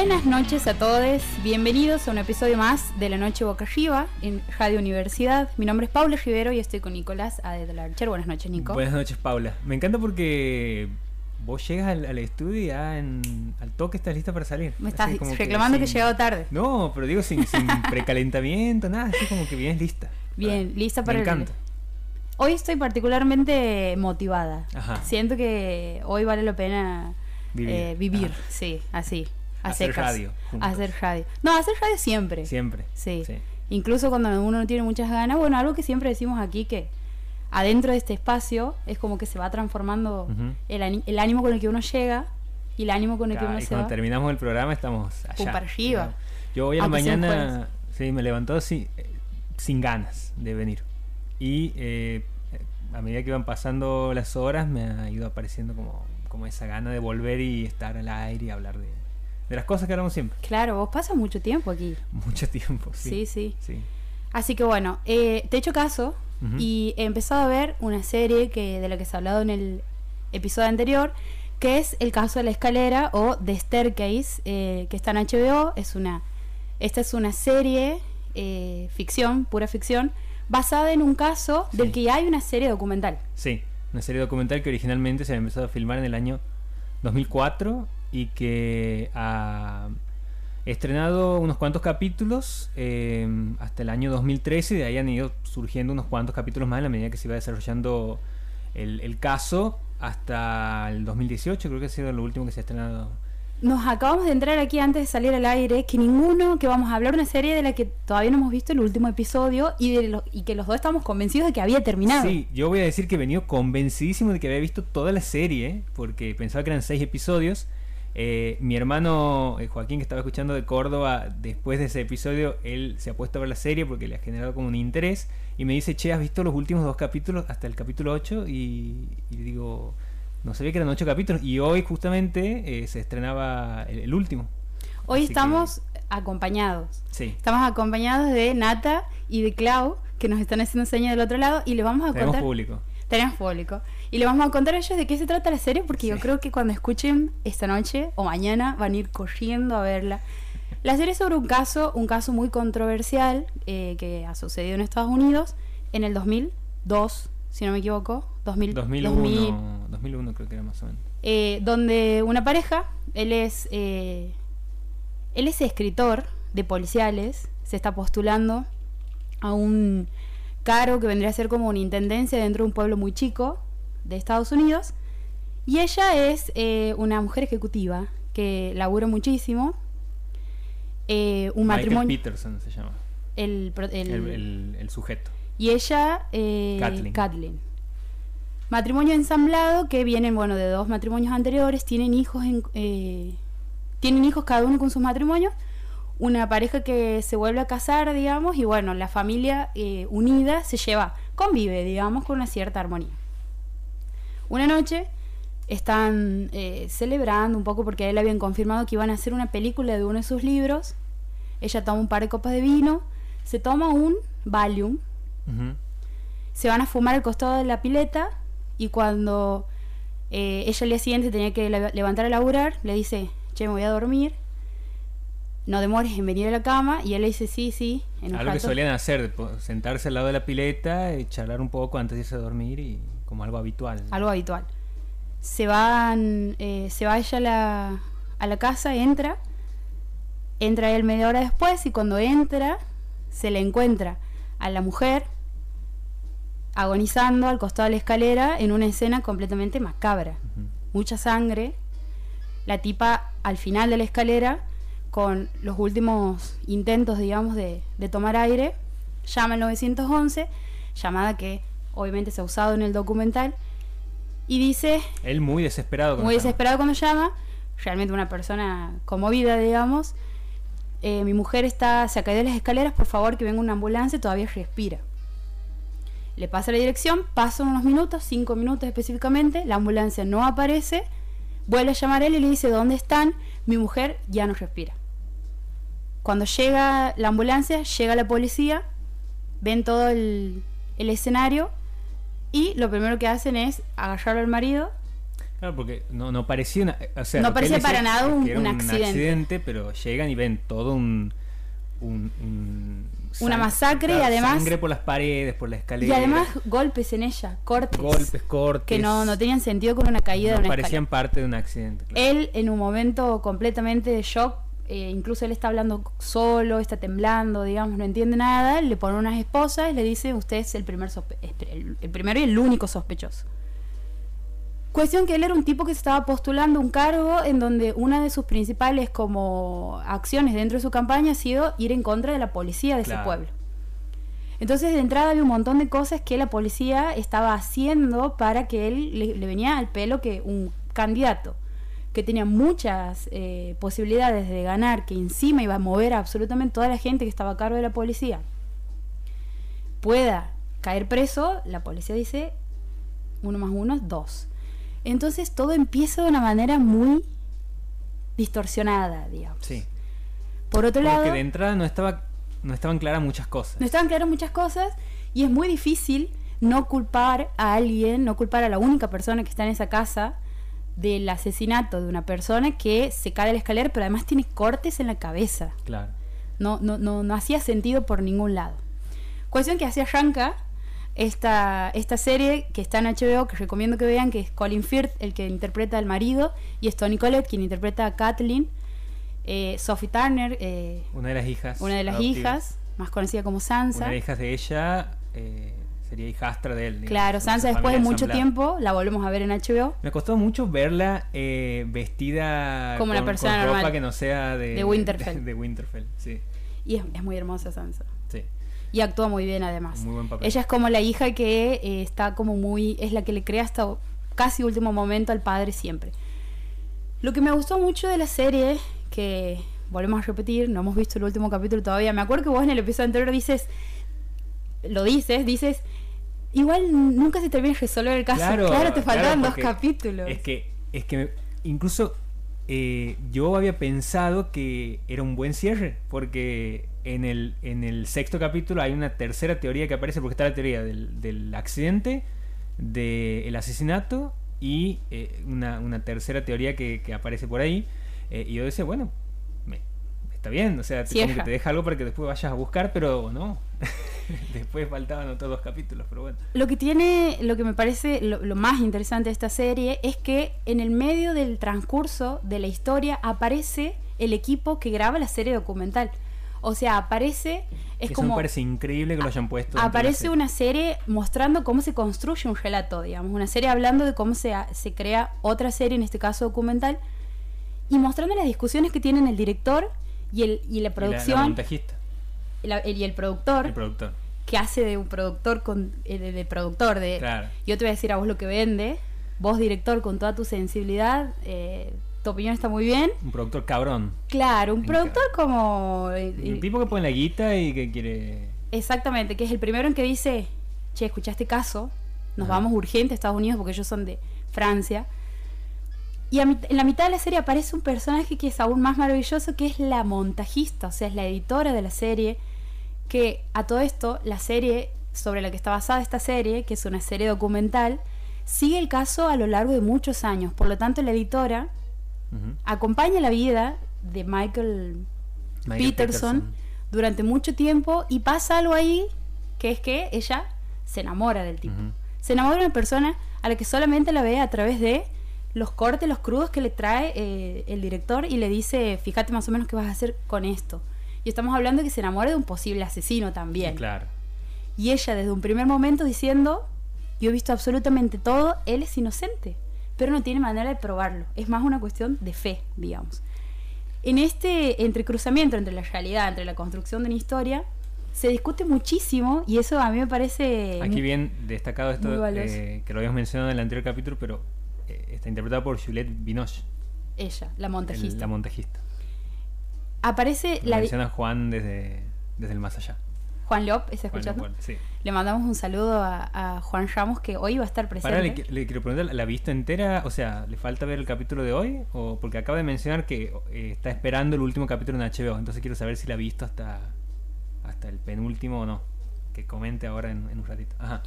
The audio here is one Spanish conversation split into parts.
Buenas noches a todos, bienvenidos a un episodio más de La Noche Boca Arriba en Radio Universidad. Mi nombre es Paula Rivero y estoy con Nicolás Adelarcher. Buenas noches, Nico. Buenas noches, Paula. Me encanta porque vos llegas al, estudio y ya al toque estás lista para salir. Me estás reclamando que, he llegado tarde. No, pero digo sin, precalentamiento, nada, así como que vienes lista. Bien, lista para Me encanta. Hoy estoy particularmente motivada. Siento que hoy vale la pena vivir, eh, sí, así. Hacer radio. Hacer radio. No, hacer radio siempre. Siempre. Sí. Incluso cuando uno no tiene muchas ganas. Bueno, algo que siempre decimos aquí que adentro de este espacio es como que se va transformando el, ánimo con el que uno llega y el ánimo con el que uno y se cuando terminamos el programa estamos allá. para arriba. Yo hoy a la mañana sí, me levantó sin, sin ganas de venir. Y eh, a medida que iban pasando las horas me ha ido apareciendo como, como esa gana de volver y estar al aire y hablar de, las cosas que hablamos siempre. Claro, vos pasas mucho tiempo aquí. Mucho tiempo, sí. Sí, sí. Así que bueno, eh, te he hecho caso y he empezado a ver una serie que de la que se ha hablado en el episodio anterior, que es El caso de la escalera o The Staircase, eh, que está en HBO. Es una, esta es una serie, eh, ficción, pura ficción, basada en un caso del que ya hay una serie documental. Sí, una serie documental que originalmente se había empezado a filmar en el año 2004 y que ha estrenado unos cuantos capítulos eh, hasta el año 2013 y de ahí han ido surgiendo unos cuantos capítulos más en la medida que se iba desarrollando el, el caso hasta el 2018 creo que ha sido lo último que se ha estrenado nos acabamos de entrar aquí antes de salir al aire que ninguno, que vamos a hablar una serie de la que todavía no hemos visto el último episodio y, de y que los dos estamos convencidos de que había terminado. Sí, yo voy a decir que he venido convencidísimo de que había visto toda la serie, porque pensaba que eran seis episodios. Eh, mi hermano eh, Joaquín, que estaba escuchando de Córdoba, después de ese episodio, él se ha puesto a ver la serie porque le ha generado como un interés y me dice, che, ¿has visto los últimos dos capítulos hasta el capítulo 8? Y, y digo no sabía que eran ocho capítulos y hoy justamente eh, se estrenaba el, último. Hoy estamos acompañados. Sí. Estamos acompañados de Nata y de Clau, que nos están haciendo señas del otro lado y le vamos a Tenemos contar... público. Tenemos público. Y le vamos a contar a ellos de qué se trata la serie, porque yo creo que cuando escuchen esta noche o mañana van a ir corriendo a verla. La serie es sobre un caso, un caso muy controversial eh, que ha sucedido en Estados Unidos en el 2002, si no me equivoco, 2001, 2001 creo que era más o menos. Eh, donde una pareja, él es, eh, él es escritor de policiales, se está postulando a un cargo que vendría a ser como una intendencia dentro de un pueblo muy chico de Estados Unidos. Y ella es eh, una mujer ejecutiva que labura muchísimo. un Michael matrimonio. Peterson se llama. El, el, sujeto. Y ella, Kathleen. Matrimonio ensamblado que vienen, bueno, de dos matrimonios anteriores, tienen hijos, en, eh, tienen hijos cada uno con sus matrimonios, una pareja que se vuelve a casar, digamos, y bueno, la familia eh, unida se lleva, convive, digamos, con una cierta armonía. Una noche están eh, celebrando un poco porque a él habían confirmado que iban a hacer una película de uno de sus libros. Ella toma un par de copas de vino, se toma un Valium, se van a fumar al costado de la pileta y cuando eh, ella al día siguiente tenía que levantar a laburar, le dice, che, me voy a dormir, no demores en venir a la cama, y él le dice, sí, sí. En algo que solían hacer, sentarse al lado de la pileta y charlar un poco antes de irse a dormir, y como algo habitual. Algo habitual. Se van, eh, se va ella a la, a la casa, entra, entra él media hora después, y cuando entra, se le encuentra a la mujer agonizando al costado de la escalera en una escena completamente macabra. Mucha sangre. La tipa al final de la escalera, con los últimos intentos, digamos, de, tomar aire, llama al 911, llamada que obviamente se ha usado en el documental, y dice... Él muy desesperado. Muy desesperado cuando llama, realmente una persona conmovida, digamos. Eh, mi mujer está, se ha caído de las escaleras, por favor que venga una ambulancia, todavía respira. Le pasa la dirección, pasan unos minutos, cinco minutos específicamente, la ambulancia no aparece, vuelve a llamar a él y le dice, ¿dónde están? Mi mujer ya no respira. Cuando llega la ambulancia, llega la policía, ven todo el, escenario y lo primero que hacen es agarrar al marido. Claro, porque no, no parecía una, o sea, No parecía para nada un- un accidente. pero llegan y ven todo un, un, un Una masacre y además- sangre por las paredes, por la escalera. Y además golpes en ella, cortes. golpes, cortes. Que no, no tenían sentido con una caída no de una parecían escalera. parte de un accidente. claro. Él en un momento completamente de shock, eh, incluso él está hablando solo, está temblando, digamos, no entiende nada, le pone unas esposas y le dice, usted es el, primer el, el primero y el único sospechoso. Cuestión que él era un tipo que se estaba postulando un cargo en donde una de sus principales como acciones dentro de su campaña ha sido ir en contra de la policía de Claro. ese pueblo. Entonces de entrada había un montón de cosas que la policía estaba haciendo para que él le, le venía al pelo que un candidato que tenía muchas eh, posibilidades de ganar, que encima iba a mover a absolutamente toda la gente que estaba a cargo de la policía, pueda caer preso, la policía dice uno más uno es dos. Entonces todo empieza de una manera muy distorsionada, digamos. Sí. Por otro Porque lado, de entrada no estaba no estaban claras muchas cosas. no estaban claras muchas cosas y es muy difícil no culpar a alguien, no culpar a la única persona que está en esa casa del asesinato de una persona que se cae de la escalera, pero además tiene cortes en la cabeza. Claro. No, no, no, no hacía sentido por ningún lado. Cuestión que hacía Shanka, esta, esta serie que está en HBO, que recomiendo que vean, que es Colin Firth, el que interpreta al marido, y es Tony Collette, quien interpreta a Kathleen. Eh, Sophie Turner, eh, Una de las hijas. una de las adoptivas. hijas, más conocida como Sansa. Una de las hijas de ella eh, sería hijastra de él. digamos, Claro, Sansa después de mucho tiempo la volvemos a ver en HBO. Me costó mucho verla eh, vestida Como una persona con ropa normal. que no sea de, De Winterfell. De, de Winterfell, sí. Y es, es muy hermosa Sansa. sí. Y actúa muy bien además. Muy buen papel. Ella es como la hija que eh, está como muy... Es la que le crea hasta casi último momento al padre siempre. Lo que me gustó mucho de la serie, que volvemos a repetir, no hemos visto el último capítulo todavía. Me acuerdo que vos en el episodio anterior dices... Lo dices, dices... Igual nunca se termina de resolver el caso. Claro, te faltaban dos porque capítulos. Es que, es que incluso eh, yo había pensado que era un buen cierre, porque en el, en el sexto capítulo hay una tercera teoría que aparece, porque está la teoría del, del accidente, del asesinato y eh, una, una tercera teoría que, que aparece por ahí. eh, y yo decía, bueno, está bien, o sea, te, como que te deja algo para que después vayas a buscar, pero no. después faltaban otros dos capítulos, pero bueno. Lo que tiene, lo que me parece lo, lo más interesante de esta serie es que en el medio del transcurso de la historia aparece el equipo que graba la serie documental. O sea, aparece, es Eso como me parece increíble que lo hayan puesto. aparece serie. una serie mostrando cómo se construye un relato, digamos, una serie hablando de cómo se, se crea otra serie, en este caso documental, y mostrando las discusiones que tienen el director y, el, y la Y la- la producción montajista, la- el- y el productor el productor. que hace de un productor con eh, de, de productor de Claro. yo te voy a decir a vos lo que vende vos director con toda tu sensibilidad eh, tu opinión está muy bien Un productor cabrón. claro un productor como eh, Un tipo que pone la guita y que quiere. exactamente que es el primero en que dice che escucha este caso nos Ajá. vamos urgente a Estados Unidos porque ellos son de Francia y a en la mitad de la serie aparece un personaje que es aún más maravilloso que es la montajista o sea es la editora de la serie que a todo esto, la serie sobre la que está basada esta serie, que es una serie documental, sigue el caso a lo largo de muchos años. Por lo tanto, la editora acompaña la vida de Michael, Michael Peterson, durante mucho tiempo y pasa algo ahí que es que ella se enamora del tipo. Se enamora de una persona a la que solamente la ve a través de los cortes, los crudos que le trae eh, el director y le dice, fíjate más o menos qué vas a hacer con esto. Y estamos hablando de que se enamora de un posible asesino también. Claro. Y ella desde un primer momento diciendo, yo he visto absolutamente todo, él es inocente, pero no tiene manera de probarlo. Es más una cuestión de fe, digamos. En este entrecruzamiento entre la realidad, entre la construcción de una historia, se discute muchísimo y eso a mí me parece... Aquí bien destacado esto, eh, que lo habíamos mencionado en el anterior capítulo, pero está interpretado por Juliette Binoche, Ella, la el- montajista. la montajista. Aparece la menciona Juan desde, desde el más allá. Juan Lop, ¿está escuchando? Sí. Le mandamos un saludo a, a Juan Ramos que hoy va a estar presente. Pará, le quiero preguntar, ¿la vista entera? O sea, ¿le falta ver el capítulo de hoy? O porque acaba de mencionar que eh, está esperando el último capítulo en HBO, entonces quiero saber si la ha visto hasta, hasta el penúltimo o no. Que comente ahora en, en un ratito. Ajá.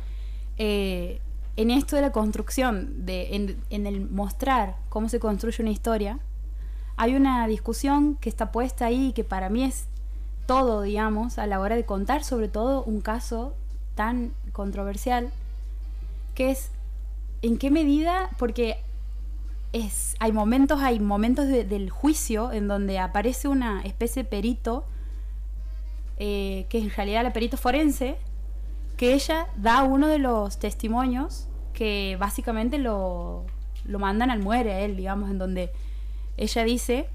Eh, en esto de la construcción, de, en, el mostrar cómo se construye una historia, hay una discusión que está puesta ahí que para mí es todo, digamos, a la hora de contar sobre todo un caso tan controversial, que es en qué medida, porque es, hay momentos, hay momentos del juicio en donde aparece una especie de perito, eh, que en realidad la perito forense, que ella da uno de los testimonios que básicamente lo, lo mandan al muere a él, digamos, en donde ella dice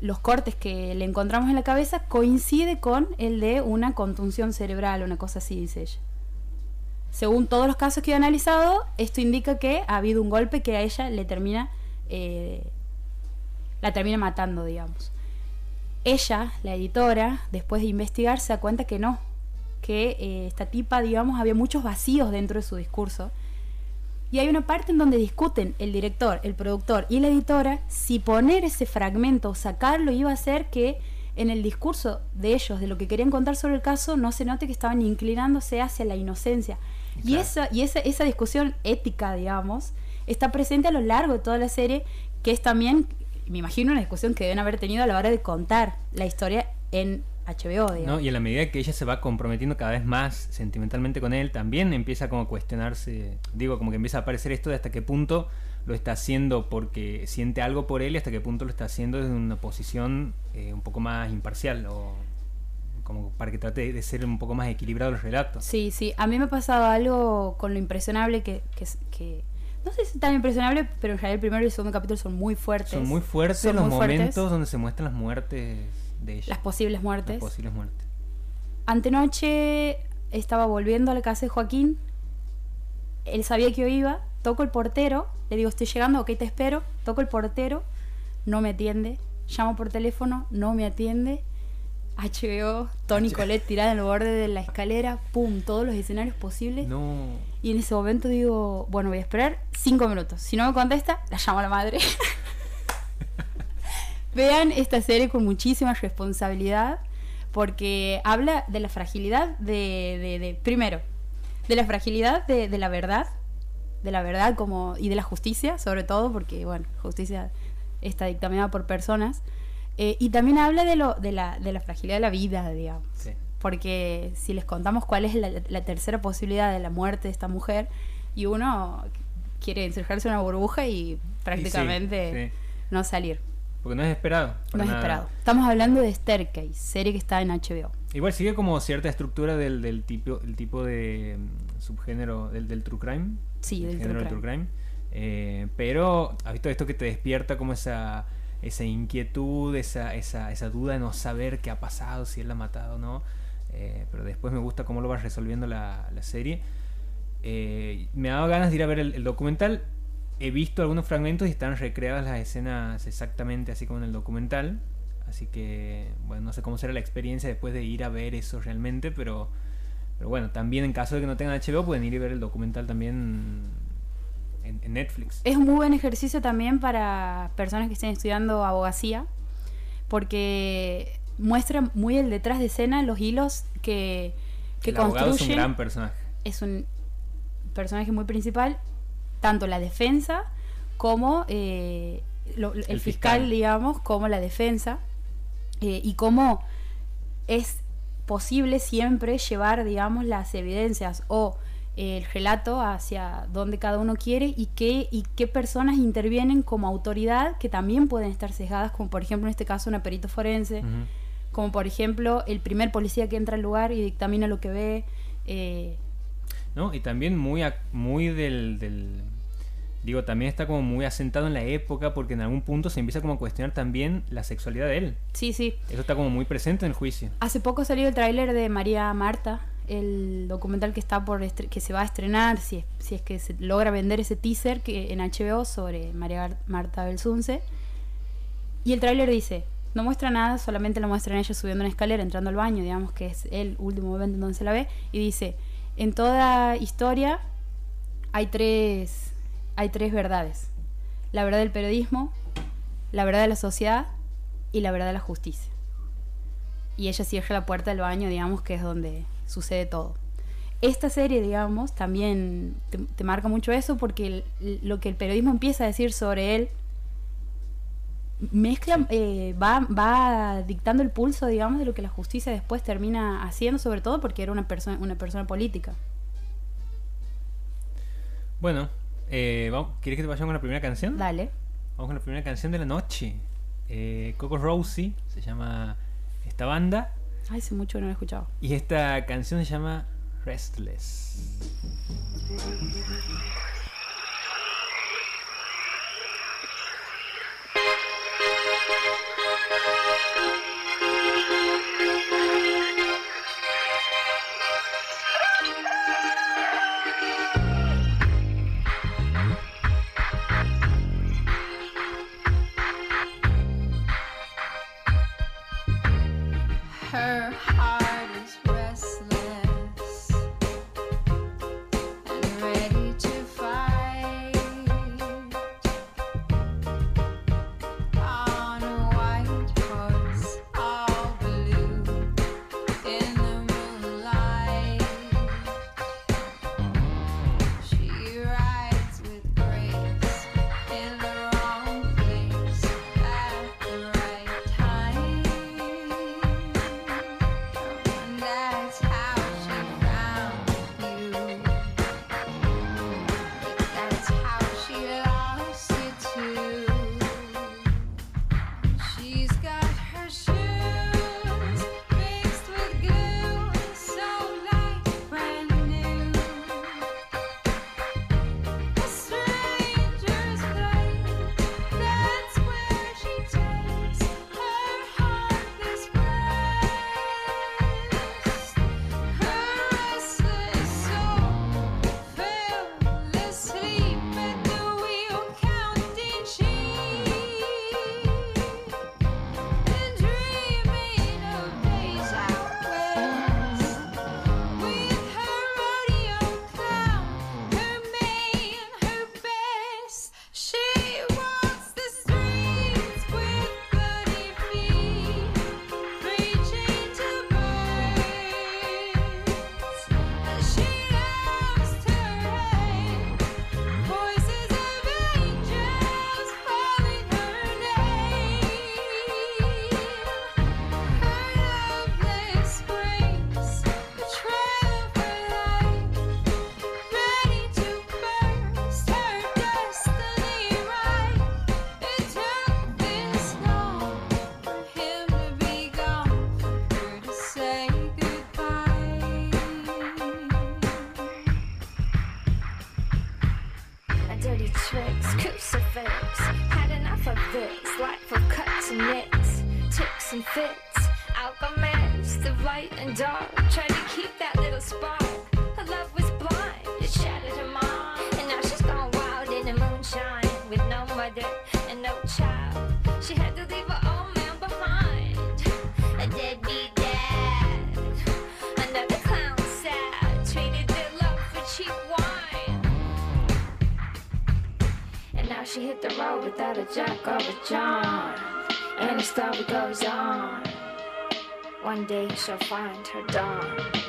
los cortes que le encontramos en la cabeza coincide con el de una contunción cerebral, una cosa así, dice ella. Según todos los casos que he analizado, esto indica que ha habido un golpe que a ella le termina, eh, la termina matando, digamos. Ella, la editora, después de investigar, se da cuenta que no, que eh, esta tipa, digamos, había muchos vacíos dentro de su discurso y hay una parte en donde discuten el director, el productor y la editora si poner ese fragmento o sacarlo iba a hacer que en el discurso de ellos, de lo que querían contar sobre el caso, no se note que estaban inclinándose hacia la inocencia. Y, esa, y esa, esa discusión ética, digamos, está presente a lo largo de toda la serie, que es también, me imagino, una discusión que deben haber tenido a la hora de contar la historia en HBO, digamos. Y en la medida que ella se va comprometiendo cada vez más sentimentalmente con él, también empieza como a cuestionarse, digo, como que empieza a aparecer esto de hasta qué punto lo está haciendo porque siente algo por él y hasta qué punto lo está haciendo desde una posición eh, un poco más imparcial o como para que trate de ser un poco más equilibrado el relato. Sí, sí, a mí me ha pasado algo con lo impresionable que, que, que no sé si es tan impresionable, pero en realidad el primero y el segundo capítulo son muy fuertes. Son muy fuertes los momentos donde se muestran las muertes las posibles muertes. Las posibles muertes. Antenoche estaba volviendo a la casa de Joaquín. Él sabía que yo iba. Toco el portero. Le digo, estoy llegando, ok, te espero. Toco el portero. No me atiende. Llamo por teléfono. No me atiende. HBO, Tony Colette tirada en el borde de la escalera, pum, todos los escenarios posibles. No. Y en ese momento digo, bueno, voy a esperar cinco minutos. Si no me contesta, la llamo a la madre. Vean esta serie con muchísima responsabilidad porque habla de la fragilidad de, primero, de la fragilidad de, la verdad, de la verdad como y de la justicia, sobre todo porque, bueno, justicia está dictaminada por personas, eh, y también habla de, lo, de, la, de la fragilidad de la vida, digamos. Porque si les contamos cuál es la, tercera posibilidad de la muerte de esta mujer, y uno quiere encerrarse en una burbuja y prácticamente no salir. Porque no es esperado. No es esperado. Estamos hablando de Staircase, serie que está en HBO. Igual sigue como cierta estructura del, del tipo, el tipo de mm, subgénero del, del true crime. Sí, del género true crime. Eh, pero has visto esto que te despierta como esa, esa inquietud, esa, esa, esa duda de no saber qué ha pasado, si él la ha matado o no. Eh, pero después me gusta cómo lo va resolviendo la, la serie. Eh, me ha dado ganas de ir a ver el documental he visto algunos fragmentos y están recreadas las escenas exactamente así como en el documental. Así que, bueno, no sé cómo será la experiencia después de ir a ver eso realmente, pero, pero bueno, también en caso de que no tengan HBO pueden ir y ver el documental también en, Netflix. Es un muy buen ejercicio también para personas que estén estudiando abogacía, porque muestra muy el detrás de escena, los hilos que, que el construye. Es un gran personaje. Es un personaje muy principal tanto la defensa como eh, el, fiscal, digamos, como la defensa, eh, y cómo es posible siempre llevar, digamos, las evidencias o el relato hacia donde cada uno quiere y qué, y qué personas intervienen como autoridad que también pueden estar sesgadas, como por ejemplo en este caso una perito forense, como por ejemplo el primer policía que entra al lugar y dictamina lo que ve. Eh, ¿no? Y también muy, muy del, Digo, también está como muy asentado en la época porque en algún punto se empieza como a cuestionar también la sexualidad de él. Sí, sí. Eso está como muy presente en el juicio. Hace poco salió el tráiler de María Marta, el documental que está por que se va a estrenar, si es, si es que se logra vender ese teaser que en HBO sobre María Marta Belsunce. Y el tráiler dice, no muestra nada, solamente lo muestran ella subiendo una escalera, entrando al baño, digamos que es el último momento en donde se la ve, y dice, en toda historia hay tres, hay tres verdades. La verdad del periodismo, la verdad de la sociedad y la verdad de la justicia. Y ella cierra la puerta del baño, digamos que es donde sucede todo. esta serie, digamos, también te, marca mucho eso porque lo que el periodismo empieza a decir sobre él mezcla, eh, va, va dictando el pulso, digamos, de lo que la justicia después termina haciendo, sobre todo porque era una persona, una persona política. Bueno, eh, ¿quieres que te vayamos con la primera canción? Dale. Vamos con la primera canción de la noche. Eh, Coco Rosie se llama esta banda. Ay, hace mucho que no la he escuchado. Y esta canción se llama Restless. Shall find her dawn.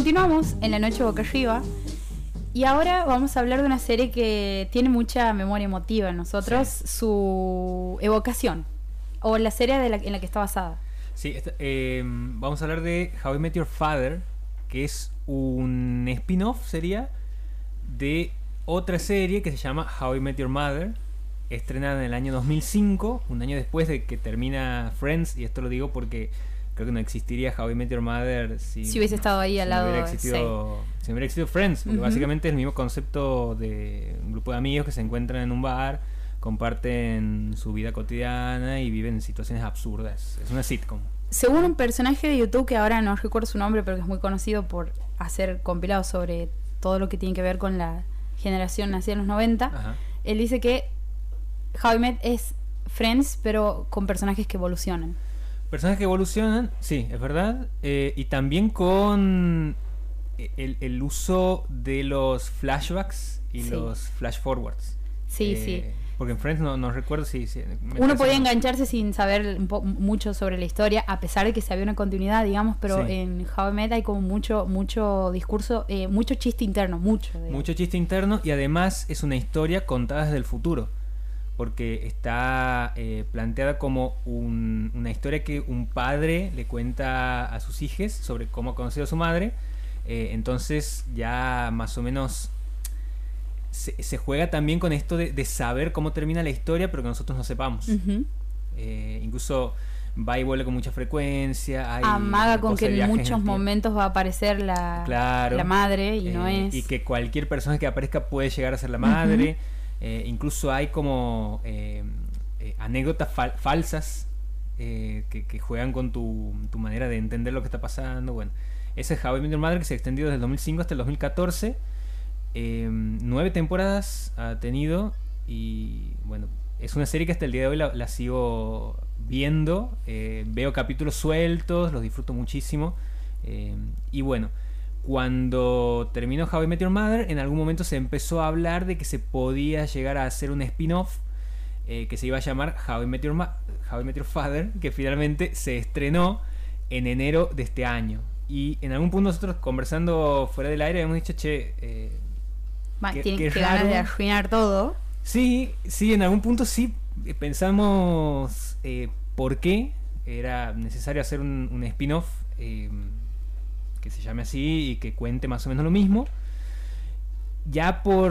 Continuamos en la noche boca arriba y ahora vamos a hablar de una serie que tiene mucha memoria emotiva en nosotros, su evocación o la serie de la- en la que está basada. Sí, esta- eh, vamos a hablar de How I Met Your Father, que es un spin-off, sería, de otra serie que se llama How I Met Your Mother, estrenada en el año 2005, un año después de que termina Friends, y esto lo digo porque creo que no existiría How I Met Your Mother si, Si hubiese estado ahí al lado, hubiera existido, si no hubiera existido Friends, porque básicamente es el mismo concepto de un grupo de amigos que se encuentran en un bar, comparten su vida cotidiana y viven situaciones absurdas. Es una sitcom. Según un personaje de YouTube que ahora no recuerdo su nombre, pero que es muy conocido por hacer compilados sobre todo lo que tiene que ver con la generación nacida en los 90, Ajá. él dice que How I Met es Friends, pero con personajes que evolucionan. Personajes que evolucionan, sí, es verdad. eh, y también con el, el uso de los flashbacks y Sí. los flash forwards. Sí, Eh, sí. Porque en Friends no, no recuerdo si... Uno podía engancharse sin saber un po- mucho sobre la historia, a pesar de que se había una continuidad, digamos, pero Sí. en How I Met hay como mucho, mucho discurso, eh, mucho chiste interno, mucho. digamos. Mucho chiste interno y además es una historia contada desde el futuro. Porque está eh, planteada como un- una historia que un padre le cuenta a sus hijos sobre cómo ha conocido a su madre. Eh, entonces ya más o menos se, se juega también con esto de, de saber cómo termina la historia, pero que nosotros no sepamos. Eh, incluso va y vuelve con mucha frecuencia. Hay Amaga con que en muchos momentos va a aparecer la, Claro. la madre y no Eh, es. Y que cualquier persona que aparezca puede llegar a ser la madre. Eh, incluso hay como eh, eh, anécdotas fal- falsas que, juegan con tu, tu manera de entender lo que está pasando. Bueno, ese es How I Met Your Mother que se ha extendido desde el 2005 hasta el 2014. Eh, nueve temporadas ha tenido y bueno, es una serie que hasta el día de hoy la, la sigo viendo. veo capítulos sueltos, los disfruto muchísimo. eh, y bueno, cuando terminó How I Met Your Mother, en algún momento se empezó a hablar de que se podía llegar a hacer un spin-off eh, que se iba a llamar How I, Met Your Ma- How I Met Your Father, que finalmente se estrenó en enero de este año. Y en algún punto nosotros conversando fuera del aire hemos dicho, che, eh, qué- qué que ganas de arruinar todo. Sí, sí, en algún punto sí eh, pensamos eh, por qué era necesario hacer un, un spin-off eh, que se llame así y que cuente más o menos lo mismo. Ya por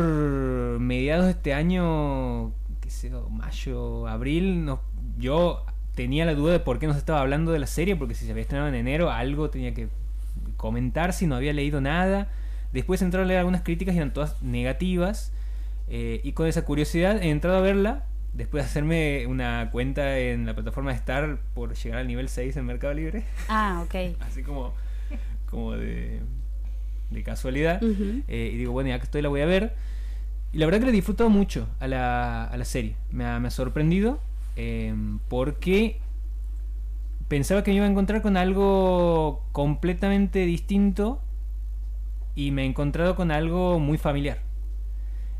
mediados de este año, qué sé yo, mayo, abril, no- yo tenía la duda de por qué no se estaba hablando de la serie, porque si se había estrenado en enero, algo tenía que comentar si no había leído nada. Después entraron a leer algunas críticas y eran todas negativas. Eh, y con esa curiosidad he entrado a verla. Después de hacerme una cuenta en la plataforma de Star por llegar al nivel 6 en Mercado Libre. Ah, ok. Así como, como de, de casualidad. Eh, y digo, bueno, ya que estoy la voy a ver. Y la verdad que le he disfrutado mucho a la, a la serie. Me ha, me ha sorprendido. eh, porque pensaba que me iba a encontrar con algo completamente distinto. Y me he encontrado con algo muy familiar.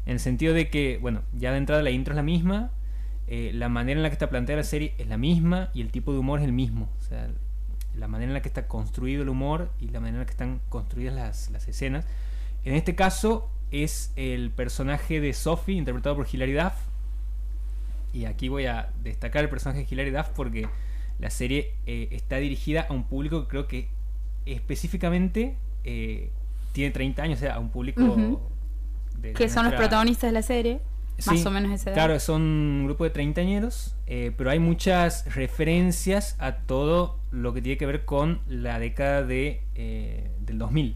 En el sentido de que, bueno, ya de entrada la intro es la misma. eh, la manera en la que está planteada la serie es la misma. Y el tipo de humor es el mismo. O sea, la manera en la que está construido el humor y la manera en la que están construidas las, las escenas. En este caso es el personaje de Sophie, interpretado por Hilary Duff. Y aquí voy a destacar el personaje de Hilary Duff porque la serie eh, está dirigida a un público que creo que específicamente eh, tiene 30 años, o sea, a un público... De Que son los protagonistas de la serie. Más o menos esa edad. Claro, son un grupo de treintañeros, eh, pero hay muchas referencias a todo lo que tiene que ver con la década de, eh, del 2000.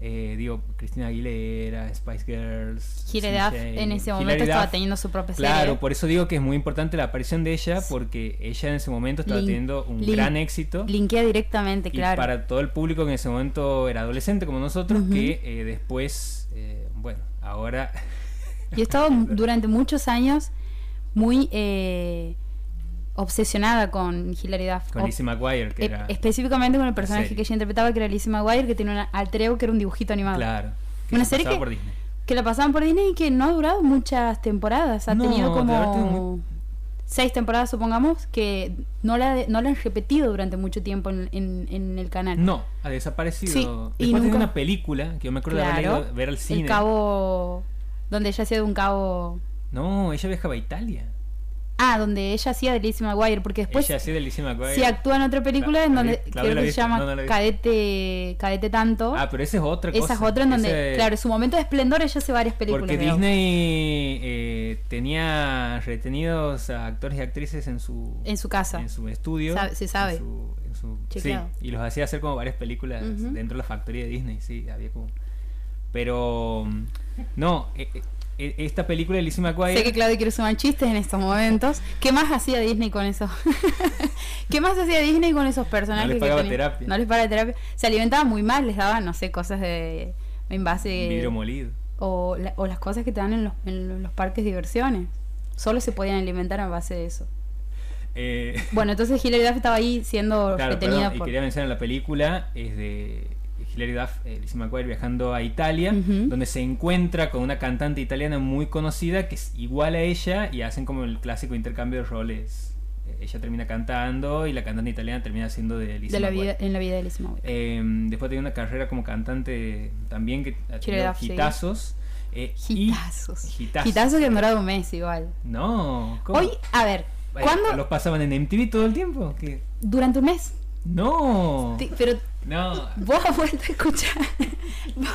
Eh, digo, Cristina Aguilera, Spice Girls. Hilary Duff en ese Hilary momento estaba Duff, teniendo su propia serie. Claro, por eso digo que es muy importante la aparición de ella, porque ella en ese momento estaba teniendo un lin- gran éxito. Linkea directamente, Y claro. para todo el público que en ese momento era adolescente como nosotros, que eh, después, eh, bueno, ahora Y he estado durante muchos años muy eh, obsesionada con Hilary Duff. Con Lizzie McGuire, que e- era. específicamente con el personaje que ella interpretaba, que era Lizzie McGuire, que tiene un alter ego que era un dibujito animado. Claro. que Una se serie que- por Disney. Que la pasaban por Disney y que no ha durado muchas temporadas. Ha No, tenido de como seis temporadas, supongamos, que no la, no la han repetido durante mucho tiempo en, en- en el canal. No, ha desaparecido. Sí, Después y nunca- una película que yo me acuerdo de haber ido a ver al cine. El cabo. Donde ella hacía de un cabo. No, ella viajaba a Italia. Ah, donde ella hacía de Lizzie McGuire. Porque después ella hacía de Lizzie McGuire. sí actúa en otra película en donde creo la que se llama no, no. Cadete, Cadete Tanto. Ah, pero esa es otra cosa. Esa es otra en donde, Ese- claro, en su momento de esplendor ella hace varias películas. Porque. Disney eh, tenía retenidos a actores y actrices en su En su casa. en su estudio. Sabe- se sabe. En su- en su- sí, y los hacía hacer como varias películas dentro de la factoría de Disney, sí, había como... Pero, no, eh, eh, eh, esta película de Lizzie McGuire... Sé que Claudio quiere sumar chistes en estos momentos. ¿Qué más hacía Disney con eso? ¿Qué más hacía Disney con esos personajes? No les que pagaba tenía? terapia. No les pagaba terapia. Se alimentaban muy mal, les daban, no sé, cosas de envase. vidrio molido. o, la- o las cosas que te dan en los, en los parques de diversiones. Solo se podían alimentar a base de eso. Eh, Bueno, entonces Hilary Duff estaba ahí siendo Claro, perdón, y por... quería mencionar la película, es de Hilary Duff, eh, Lizzie McGuire viajando a Italia, donde se encuentra con una cantante italiana muy conocida que es igual a ella y hacen como el clásico intercambio de roles. Eh, ella termina cantando y la cantante italiana termina siendo de Lizzie de la vida, en la vida de Lizzie McGuire. Eh, después tiene una carrera como cantante también que ha tenido hitazos. eh, Hitazos. hitazos. Hitazos que han durado un mes igual. No, ¿cómo? Hoy, a ver, Eh, ¿cuándo? ¿Los pasaban en MTV todo el tiempo? ¿Qué? Durante un mes. No. Pero No. vos has vuelto a escuchar. vos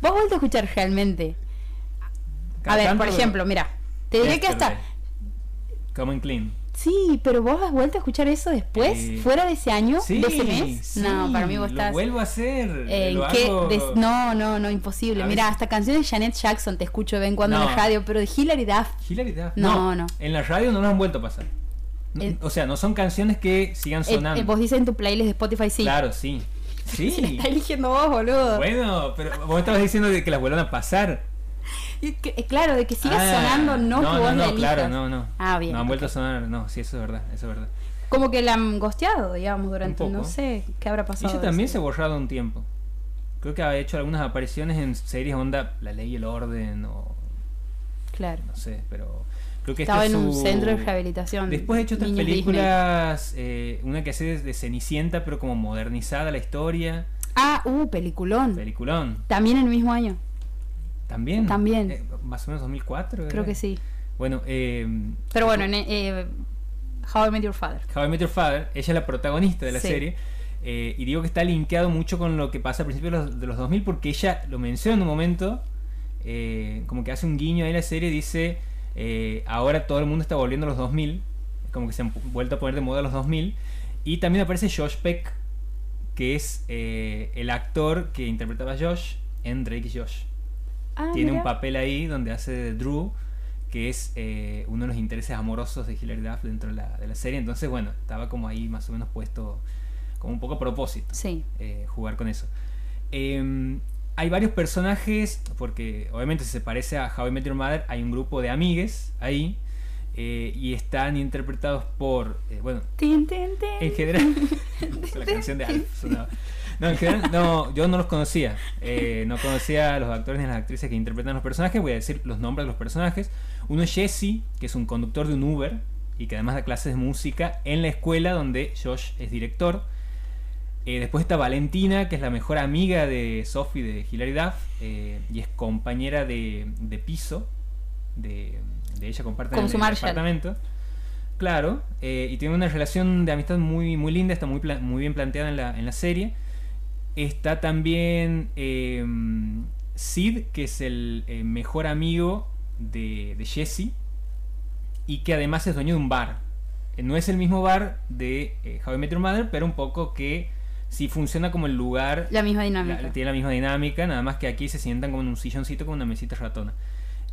vos has vuelto a escuchar realmente. A ver, por ejemplo, mira, te diré que hasta. Yesterday. Come Clean. Sí, pero vos has vuelto a escuchar eso después, Eh, fuera de ese año, Sí, de ese mes. sí, no, para mí vos lo estás. vuelvo a hacer. Eh, lo ¿en qué? hago- Des- No, no, no, imposible. A Mira, veces- hasta canciones de Janet Jackson te escucho de vez en cuando en la radio, pero de Hilary Duff. Hilary Duff. No, no. En la radio no lo han vuelto a pasar. No, El- o sea, no son canciones que sigan sonando. vos dices en tu playlist de Spotify, sí. Claro, sí. Sí. La está eligiendo vos, boludo. bueno, pero vos estabas diciendo de que las vuelvan a pasar. Y que- eh, claro, de que siga Ah, sonando, no, no, no, elijas. claro, no, no. Ah, bien. No han vuelto a sonar. No, sí, eso es verdad, eso es verdad. Como que la han gosteado, digamos, durante, Un poco. no sé, qué habrá pasado. ella también eso. se ha borrado un tiempo. Creo que ha hecho algunas apariciones en series onda La Ley y el Orden o Claro. no sé, pero creo que Estaba esta en un centro de rehabilitación. Después ha hecho otras niños películas, eh, una que hace de, Cenicienta, pero como modernizada la historia. Ah, uh, peliculón. Peliculón. También en el mismo año. También. También. Eh, más o menos 2004. Creo que sí. Bueno, eh, Pero bueno, en, eh, How I Met Your Father. How I Met Your Father, ella es la protagonista de la Sí. serie. eh, y digo que está linkeado mucho con lo que pasa al principio de los, de los 2000 porque ella lo menciona en un momento, como que hace un guiño ahí en la serie, dice, eh, ahora todo el mundo está volviendo a los 2000, como que se han vuelto a poner de moda los 2000. Y también aparece Josh Peck, que es eh, el actor que interpretaba a Josh en Drake y Josh. Ah, Tiene un papel ahí donde hace de Drew, que es eh, uno de los intereses amorosos de Hilary Duff dentro de la, de la serie. Entonces, bueno, estaba como ahí más o menos puesto como un poco a propósito Sí. jugar con eso. Hay varios personajes, porque obviamente si se parece a How I Met Your Mother, hay un grupo de amigues ahí, eh, y están interpretados por, eh, bueno, tin. en general, la canción de Alf sonaba. No, en general, no, yo no los conocía. Eh, no conocía a los actores ni a las actrices que interpretan los personajes. Voy a decir los nombres de los personajes. Uno es Jesse, que es un conductor de un Uber y que además da clases de música en la escuela donde Josh es director. Eh, después está Valentina, que es la mejor amiga de Sophie de Hilary Duff eh, y es compañera de, de piso. De, de ella comparten el, su el Marshall. departamento. Claro, eh, y tiene una relación de amistad muy, muy linda, está muy, muy bien planteada en la, en la serie. Está también eh, Sid, que es el mejor amigo de, de Jesse y que además es dueño de un bar. No es el mismo bar de How I Met Your Mother, pero un poco que sí funciona como el lugar La misma dinámica. la- tiene la misma dinámica, nada más que aquí se sientan como en un silloncito con una mesita ratona.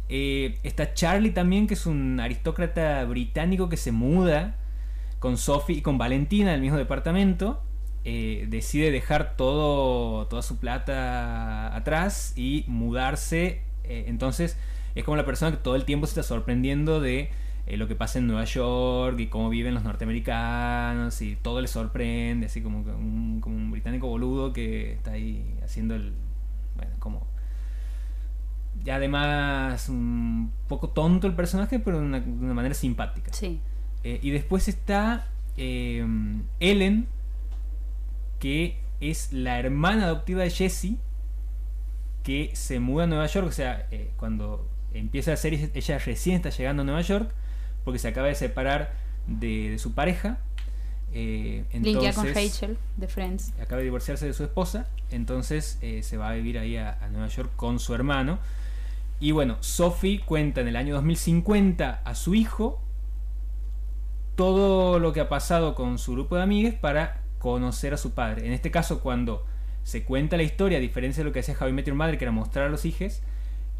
Eh, está Charlie también, que es un aristócrata británico que se muda con Sophie y con Valentina en el mismo departamento. Eh, decide dejar todo, toda su plata atrás y mudarse. Eh, entonces es como la persona que todo el tiempo se está sorprendiendo de eh, lo que pasa en Nueva York y cómo viven los norteamericanos y todo le sorprende, así como, un, como un británico boludo que está ahí haciendo el... Bueno, como... Ya además un poco tonto el personaje, pero de una, de una manera simpática. Sí. Eh, y después está eh, Ellen, que es la hermana adoptiva de Jessie, que se muda a Nueva York. O sea, eh, cuando empieza la serie, ella recién está llegando a Nueva York, porque se acaba de separar de, de su pareja. Eh, con Rachel de Friends. acaba de divorciarse de su esposa, entonces eh, se va a vivir ahí a, a Nueva York con su hermano. Y bueno, Sophie cuenta en el año 2050 a su hijo todo lo que ha pasado con su grupo de amigues para conocer a su padre. En este caso, cuando se cuenta la historia, a diferencia de lo que hacía Javi Met Your Mother, que era mostrar a los hijos,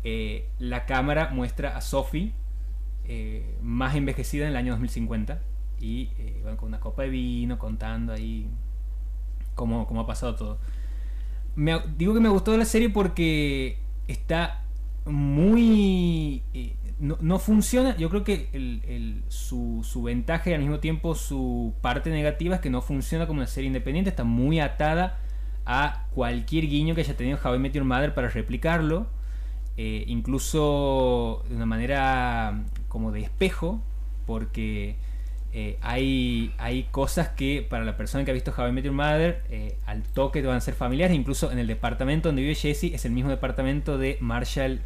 eh, la cámara muestra a Sophie eh, más envejecida en el año 2050 y eh, con una copa de vino contando ahí cómo, cómo ha pasado todo. Digo que me gustó la serie porque está muy... eh, no, no funciona, yo creo que el- su, su ventaja y al mismo tiempo su parte negativa es que no funciona como una serie independiente, está muy atada a cualquier guiño que haya tenido How I Met Mother para replicarlo, eh, incluso de una manera como de espejo, porque eh, hay, hay cosas que para la persona que ha visto How I Met Your Mother eh, al toque van a ser familiares, incluso en el departamento donde vive Jesse es el mismo departamento de Marshall,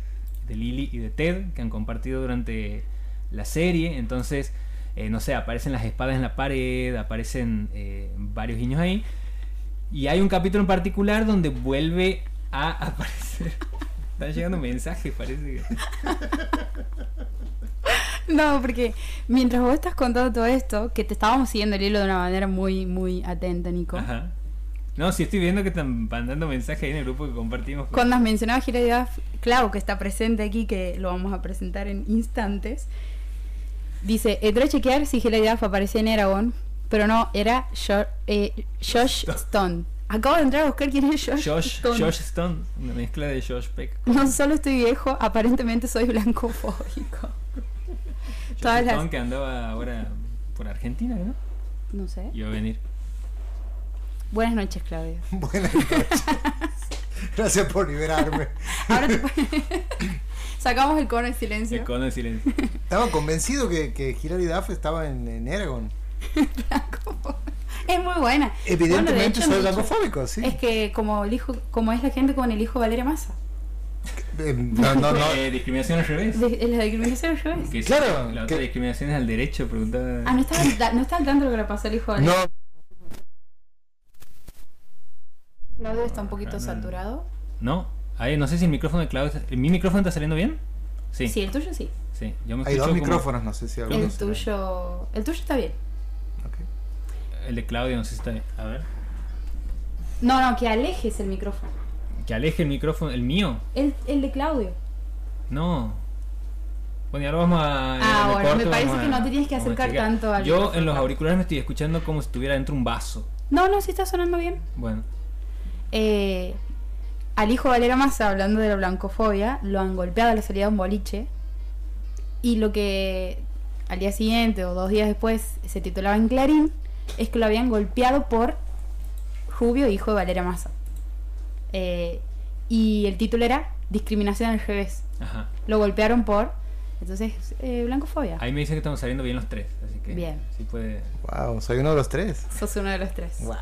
de Lily y de Ted que han compartido durante la serie, entonces eh, no sé, aparecen las espadas en la pared, aparecen eh, varios guiños ahí. Y hay un capítulo en particular donde vuelve a aparecer. Están llegando mensajes, parece que. No, porque mientras vos estás contando todo esto, que te estábamos siguiendo el hilo de una manera muy, muy atenta, Nico. Ajá. No, sí estoy viendo que están mandando mensajes ahí en el grupo que compartimos. Cuando has mencionado a Hilary Duff, Clau, que está presente aquí, que lo vamos a presentar en instantes, dice, entré a chequear si Hilary Duff aparecía en Eragon, pero no, era Jo- eh, Josh Stone. Acabo de entrar a buscar quién es Josh, Josh, Stone. Josh Stone, una mezcla de Josh Peck. No solo estoy viejo, aparentemente soy blancofóbico. Todas las- que andaba ahora por Argentina, ¿no? No sé. Iba a venir. Buenas noches, Claudio. Buenas noches. Gracias por liberarme. Ahora te Sacamos el cono de silencio. El cono de silencio. Estaba convencido que, que Hilary Duff estaba en, en Eragon. Es muy buena. Bueno, de Evidentemente hecho, soy blancofóbico, sí. Es que como el hijo, como es la gente con el hijo Valeria Massa. Eh, no, no, no. Eh, discriminación al revés. De, es la discriminación al revés. Que sí, Claro, La otra que- discriminación es al derecho, preguntaba. Ah, no estaba, da- no estaba al tanto lo que le pasó al hijo de No. Claudio está un poquito No, no. saturado. No, ahí no sé si el micrófono de Claudio está... ¿Mi micrófono está saliendo bien? Sí, Sí, sí. el tuyo sí. Yo me hay dos como- micrófonos, no sé si alguno El será. tuyo, el tuyo está bien. Ok. El de Claudio no sé si está bien. A ver. No, no, que alejes el micrófono. Que aleje el micrófono. ¿El mío? El, el de Claudio. No. Bueno, y ahora vamos a. Ah, me bueno, me parece que no te tienes que acercar tanto al Yo micrófono, en los auriculares me estoy escuchando como si estuviera dentro de un vaso. No, no, sí está sonando bien. Bueno, Eh, al hijo de Valera Massa, hablando de la blancofobia, lo han golpeado a la salida de un boliche. Y lo que al día siguiente o dos días después se titulaba en Clarín es que lo habían golpeado por Rubio, hijo de Valera Massa. Eh, y el título era Discriminación al revés. ajá. Lo golpearon por. Entonces, eh, blancofobia. Ahí me dicen que estamos saliendo bien los tres. Así que. Bien. Sí puede. Wow, soy uno de los tres. Sos uno de los tres. Wow.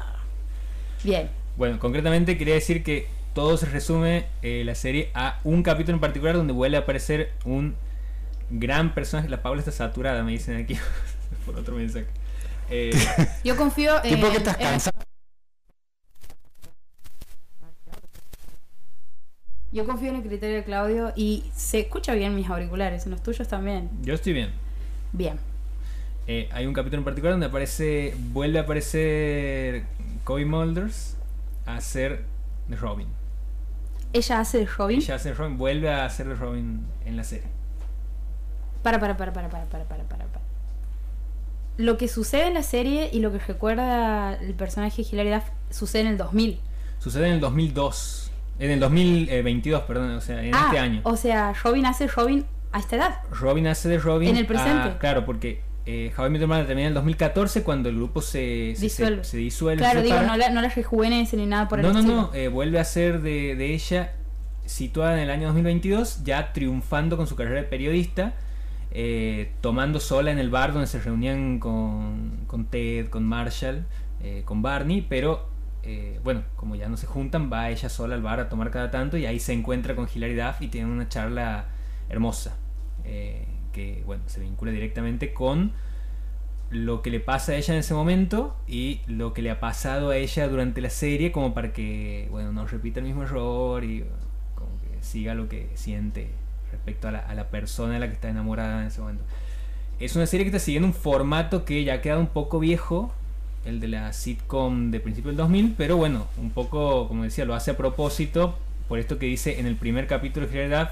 Bien. Bueno, concretamente quería decir que todo se resume eh, la serie a un capítulo en particular donde vuelve a aparecer un gran personaje. La Paula está saturada, me dicen aquí por otro mensaje. Eh, Yo confío en. Tipo que estás cansado. Yo confío en el criterio de Claudio y se escucha bien mis auriculares, en los tuyos también. Yo estoy bien. Bien. Eh, hay un capítulo en particular donde aparece, vuelve a aparecer Cody Mulders a ser de Robin. ¿Ella hace de Robin? Ella hace de Robin, vuelve a ser de Robin en la serie. Para, para, para, para, para, para, para, para. Lo que sucede en la serie y lo que recuerda el personaje de Hilary Duff sucede en el 2000. Sucede en el 2002 en el 2022, perdón, o sea, en ah, este año. O sea, Robin hace Robin a esta edad. Robin hace de Robin. En el presente. a- claro, porque eh, How I Met Your Mother termina en el 2014 cuando el grupo se, Disuelve. se- se disuelve. Claro, se digo, no la, no la rejuvenece ni nada por el no, no, estilo. no, eh, vuelve a ser de, de ella situada en el año 2022, ya triunfando con su carrera de periodista, eh, tomando sola en el bar donde se reunían con, con Ted, con Marshall, eh, con Barney, pero eh, bueno, como ya no se juntan, va ella sola al bar a tomar cada tanto y ahí se encuentra con Hilary Duff y tienen una charla hermosa, eh, que bueno, se vincula directamente con lo que le pasa a ella en ese momento y lo que le ha pasado a ella durante la serie como para que bueno no repita el mismo error y siga lo que siente respecto a la, a la persona de la que está enamorada en ese momento. Es una serie que está siguiendo un formato que ya ha quedado un poco viejo el de la sitcom de principio del 2000 pero bueno un poco como decía lo hace a propósito por esto que dice en el primer capítulo de Duff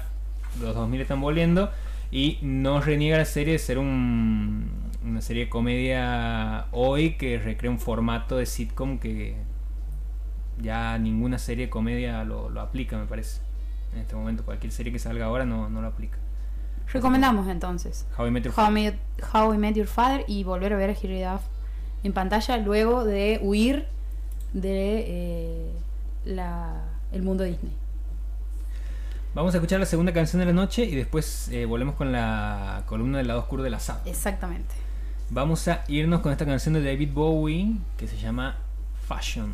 los 2000 están volviendo y no reniega la serie de ser un, una serie de comedia hoy que recrea un formato de sitcom que ya ninguna serie de comedia lo, lo aplica, me parece. En este momento, cualquier serie que salga ahora no, no lo aplica. Recomendamos entonces. How I Met Your How I. Met, How I Met Your Father y volver a ver a Hilary Duff en pantalla luego de huir de eh, la, el mundo Disney. Vamos a escuchar la segunda canción de la noche y después eh, volvemos con la columna del lado oscuro del asado. Exactamente. Vamos a irnos con esta canción de David Bowie que se llama Fashion.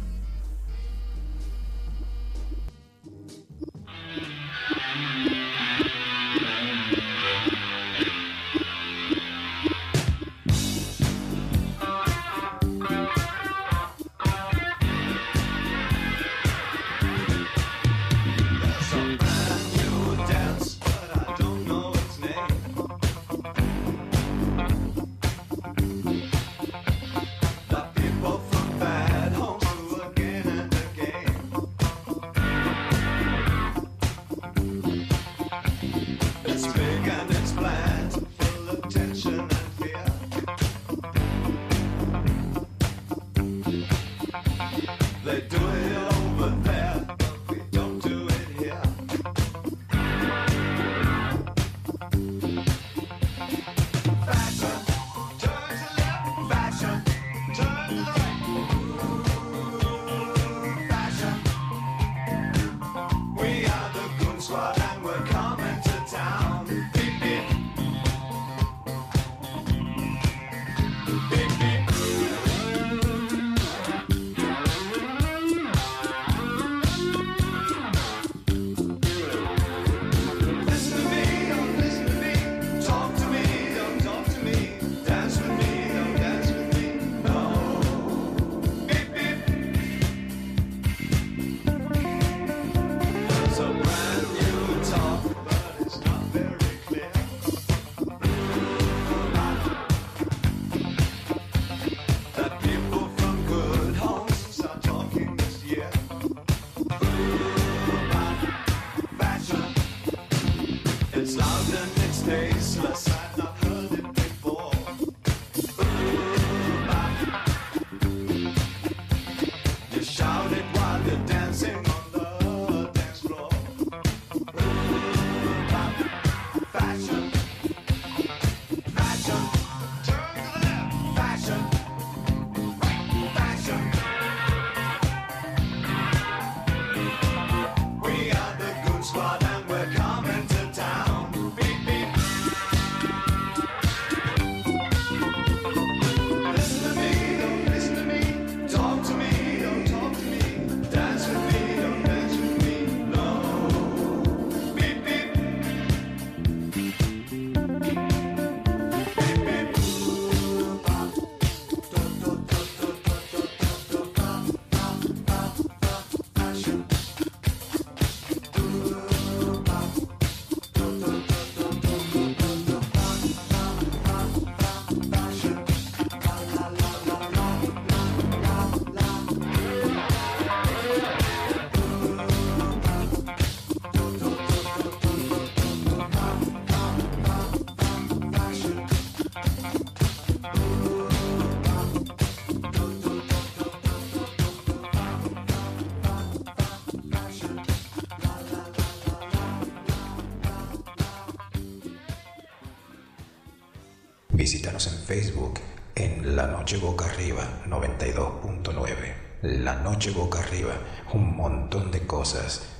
Facebook en La Noche Boca Arriba 92.9. La Noche Boca Arriba, un montón de cosas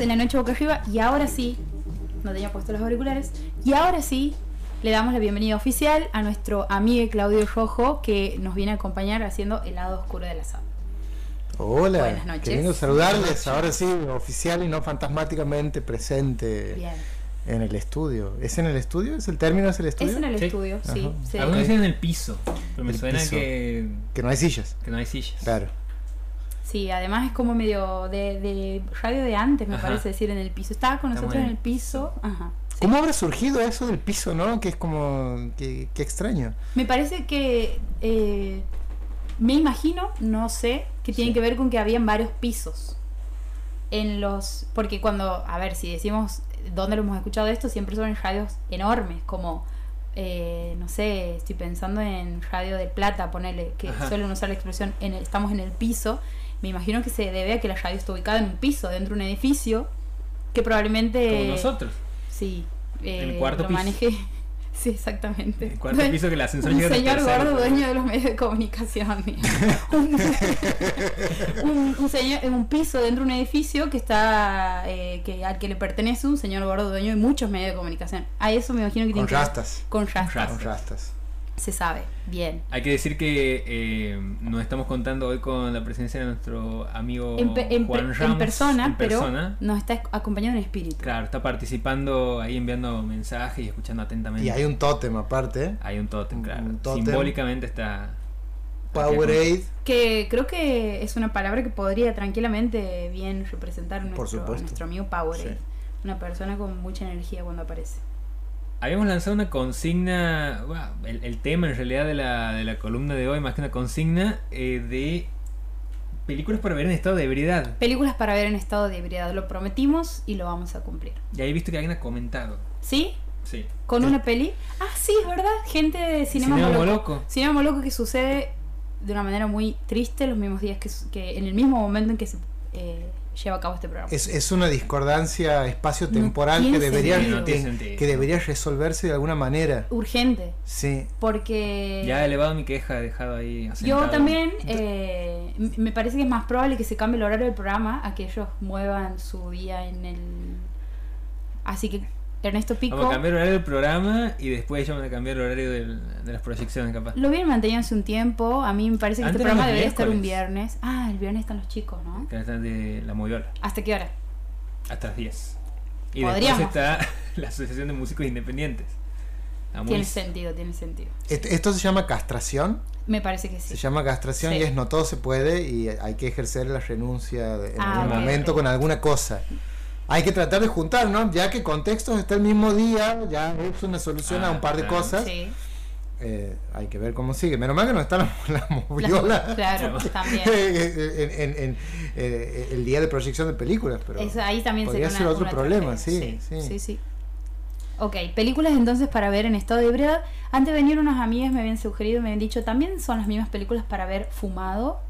En la noche boca arriba y ahora sí, no tenía puesto los auriculares, y ahora sí le damos la bienvenida oficial a nuestro amigo Claudio Rojo que nos viene a acompañar haciendo el lado oscuro del asado. Hola, Buenas noches. queriendo saludarles, ahora sí, oficial y no fantasmáticamente presente Bien. en el estudio. ¿Es en el estudio? ¿Es el término? ¿Es el estudio? Es en el Sí. estudio, sí. Sí. Algunos dicen en el piso, pero me El suena piso. que, Que no hay sillas. que no hay sillas. Claro. Sí, además es como medio de, de radio de antes, me Ajá. parece decir en el piso. Estaba con nosotros en el el piso. Ajá. sí. ¿Cómo habrá surgido eso del piso, no? Que es como... que, que extraño. Me parece que eh, me imagino, no sé, que tiene Sí. que ver con que habían varios pisos en los porque cuando, a ver, si decimos dónde lo hemos escuchado esto, siempre son en radios enormes, como eh, no sé, estoy pensando en Radio del Plata, ponerle que Ajá. suelen usar la expresión en el- estamos en el piso. Me imagino que se debe a que la radio está ubicada en un piso, dentro de un edificio, que probablemente Como nosotros. Sí, El eh, cuarto lo piso. manejé. Sí, exactamente. El cuarto piso que el ascensor Un llega el señor tercero. gordo dueño de los medios de comunicación. un, un, un señor, un piso dentro de un edificio que está eh, que al que le pertenece un señor gordo dueño de muchos medios de comunicación. A eso me imagino que Con tiene que ver- rastas. Con rastas. rastas. Con rastas. Se sabe. Bien. Hay que decir que eh, nos estamos contando hoy con la presencia de nuestro amigo En, pe- en Juan en Ramos. persona, en pero persona. nos está acompañando en espíritu. Claro, está participando ahí enviando mensajes y escuchando atentamente. Y hay un tótem aparte. Hay un tótem, un- claro. un tótem. Simbólicamente está. Powerade. Que creo que es una palabra que podría tranquilamente bien representar a Por nuestro, a supuesto. nuestro amigo Powerade. Sí. Una persona con mucha energía cuando aparece. Habíamos lanzado una consigna, bueno, el, el tema en realidad de la, de la columna de hoy, más que una consigna, eh, de películas para ver en estado de ebriedad. Películas para ver en estado de ebriedad. Lo prometimos y lo vamos a cumplir. Y ahí he visto que alguien ha comentado. ¿Sí? Sí. Con una peli. Ah, sí, es verdad. Gente de Cinema, Cinema Moloco. Moloco. Cinema Moloco que sucede de una manera muy triste los mismos días que, que en el mismo momento en que se eh, lleva a cabo este programa. Es, es una discordancia espacio-temporal No que debería. No que- debería resolverse de alguna manera. Urgente. Sí. Porque. Ya he elevado mi queja, he dejado ahí asentado. Yo también, eh, me parece que es más probable que se cambie el horario del programa a que ellos muevan su día en el... Así que Ernesto Pico Vamos a cambiar el horario del programa y después ellos van a cambiar el horario del- de las proyecciones, capaz. lo vienen manteniendo hace un tiempo. A mí me parece que Antes este programa debería estar un viernes. Ah, el viernes están los chicos, ¿no? Que están de la moviola. ¿Hasta qué hora? Hasta las 10. Y Podríamos. después está la Asociación de Músicos Independientes. Tiene sentido, tiene sentido. Est- Esto se llama castración. Me parece que Se sí. llama castración Sí. y es no todo se puede y hay que ejercer la renuncia de- en Ah, algún momento con alguna cosa. Hay que tratar de juntar, ¿no? Ya que contextos está el mismo día, ya es una solución a Ah, un par de claro. cosas. Sí. Eh, hay que ver cómo sigue. Menos mal que no está la, la moviola claro, también. en, en- en, eh, el día de proyección de películas, pero Eso, ahí también podría ser otro problema, sí, sí. sí, sí. Ok, películas entonces para ver en estado de ebriedad. Antes de venir unas amigas me habían sugerido, me habían dicho, ¿también son las mismas películas para ver fumado?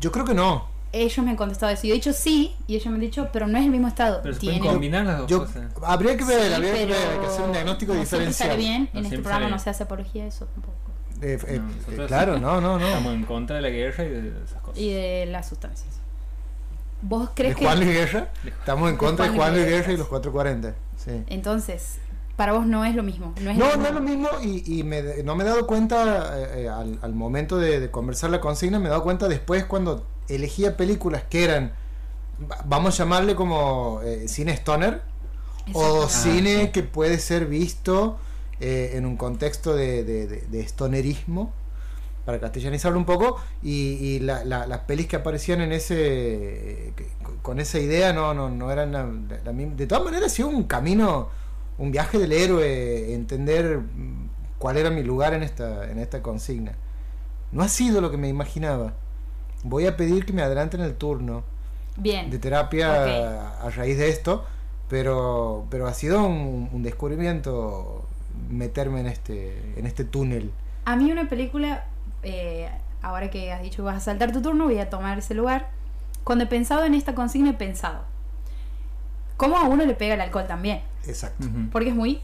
Yo creo que no. Ellos me han contestado eso. Yo he dicho sí, y ellos me han dicho, pero no es el mismo estado. Pero se pueden combinar las dos Yo, cosas. habría que ver, Sí, habría que ver, hay que hacer un diagnóstico no diferencial. sale bien. No en este programa sale no se hace apología de eso tampoco. Eh, eh, No, eh, claro, no, no, no. Estamos en contra de la guerra y de esas cosas. Y de las sustancias. ¿Vos ¿De crees que Juan Luis Guerra? Estamos en contra de Juan Luis Guerra y los 440. Sí. entonces, para vos no es lo mismo? No es No, lo no es lo mismo y, y me, no me he dado cuenta eh, eh, al, al momento de, de conversar la consigna, me he dado cuenta después cuando elegía películas que eran, va- vamos a llamarle como eh, cine stoner o Exactamente. cine sí. que puede ser visto eh, en un contexto de, de, de- de stonerismo, para castellanizarlo un poco, y, y la- la- las pelis que aparecían en ese con esa idea no, no, no eran la, la misma. De todas maneras, ha sido un camino, un viaje del héroe, entender cuál era mi lugar en esta, en esta consigna. No ha sido lo que me imaginaba. Voy a pedir que me adelanten el turno Bien. de terapia Ok. a raíz de esto, pero, pero ha sido un, un descubrimiento meterme en este, en este túnel. A mí una película, eh, ahora que has dicho que vas a saltar tu turno, voy a tomar ese lugar. Cuando he pensado en esta consigna, he pensado, ¿cómo a uno le pega el alcohol también? Exacto. Ujú. Porque es muy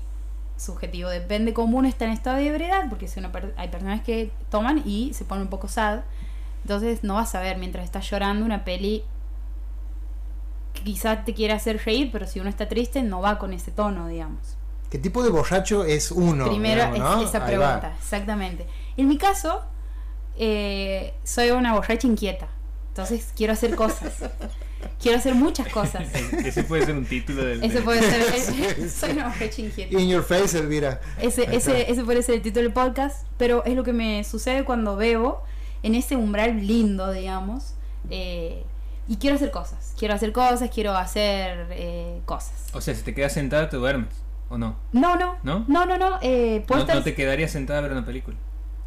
subjetivo, depende cómo uno está en estado de ebriedad, porque si una per- hay personas que toman y se ponen un poco sad, entonces no vas a ver mientras estás llorando una peli que quizá te quiera hacer reír, pero si uno está triste no va con ese tono, digamos. ¿Qué tipo de borracho es uno? Primero digamos, es ¿no? esa pregunta, exactamente. En mi caso, eh, soy una borracha inquieta, entonces quiero hacer cosas, quiero hacer muchas cosas. Ese puede ser un título del. Eso del- puede ser, soy una borracha inquieta. In your face, Elvira. Ese, ese, ese puede ser el título del podcast, pero es lo que me sucede cuando bebo en ese umbral lindo, digamos. eh, y quiero hacer cosas, quiero hacer cosas, quiero hacer eh, cosas. O sea, si te quedas sentada, te duermes. ¿O no? No, no, ¿No? no, no, no. eh, No, estar- no te quedarías sentada a ver una película.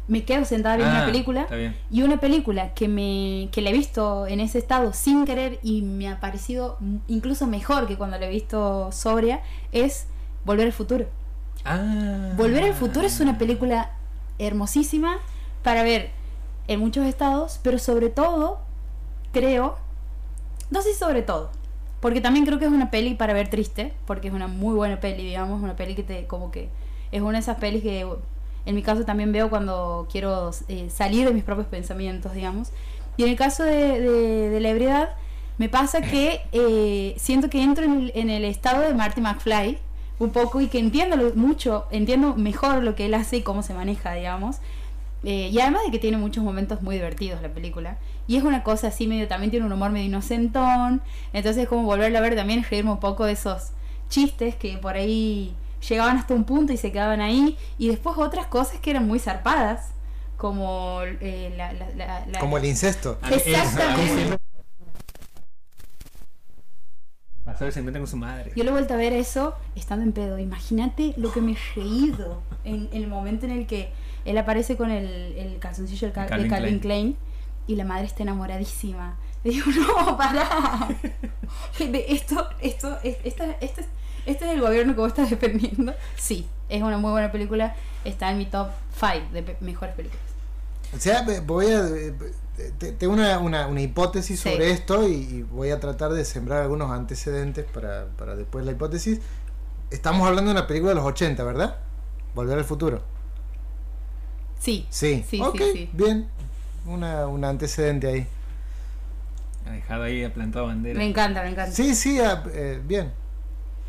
Me quedo sentada viendo Ah, una película Está bien. y una película que me que la he visto en ese estado sin querer y me ha parecido incluso mejor que cuando la he visto sobria es Volver al futuro. Ah. Volver al futuro es una película hermosísima para ver en muchos estados, pero sobre todo, creo, no sé sobre todo, porque también creo que es una peli para ver triste, porque es una muy buena peli, digamos, una peli que te, como que, es una de esas pelis que en mi caso también veo cuando quiero eh, salir de mis propios pensamientos, digamos. Y en el caso de, la ebriedad, me pasa que eh, siento que entro en el, estado de Marty McFly un poco y que entiendo mucho, entiendo mejor lo que él hace y cómo se maneja, digamos. Eh, y además de que tiene muchos momentos muy divertidos la película. Y es una cosa así medio, también tiene un humor medio inocentón. Entonces como volverla a ver también es reírme un poco de esos chistes que por ahí llegaban hasta un punto y se quedaban ahí. Y después otras cosas que eran muy zarpadas. Como eh, la, la- la- la- Como el incesto. Exactamente. Pasar se encuentra con su madre. Yo lo he vuelto a ver eso estando en pedo. Imagínate lo que me he reído en, en el momento en el que él aparece con el, el calzoncillo de, Cal- de Calvin Calvin, Klein. Klein. y la madre está enamoradísima. Le digo, no, pará. De esto, esto, es- esta, este, es- este es el gobierno que vos estás defendiendo. Sí, es una muy buena película. Está en mi top 5 de pe- mejores películas. O sea, voy a. eh, te- Tengo una, una, una hipótesis Sí. sobre esto y, y voy a tratar de sembrar algunos antecedentes para, para después la hipótesis. Estamos hablando de una película de los 80, ¿verdad? Volver al futuro. Sí, Sí, Sí, ok, sí, sí. bien. Una, un antecedente ahí. Ha dejado ahí, ha plantado bandera. me encanta, me encanta. Sí, sí, ah, eh, bien.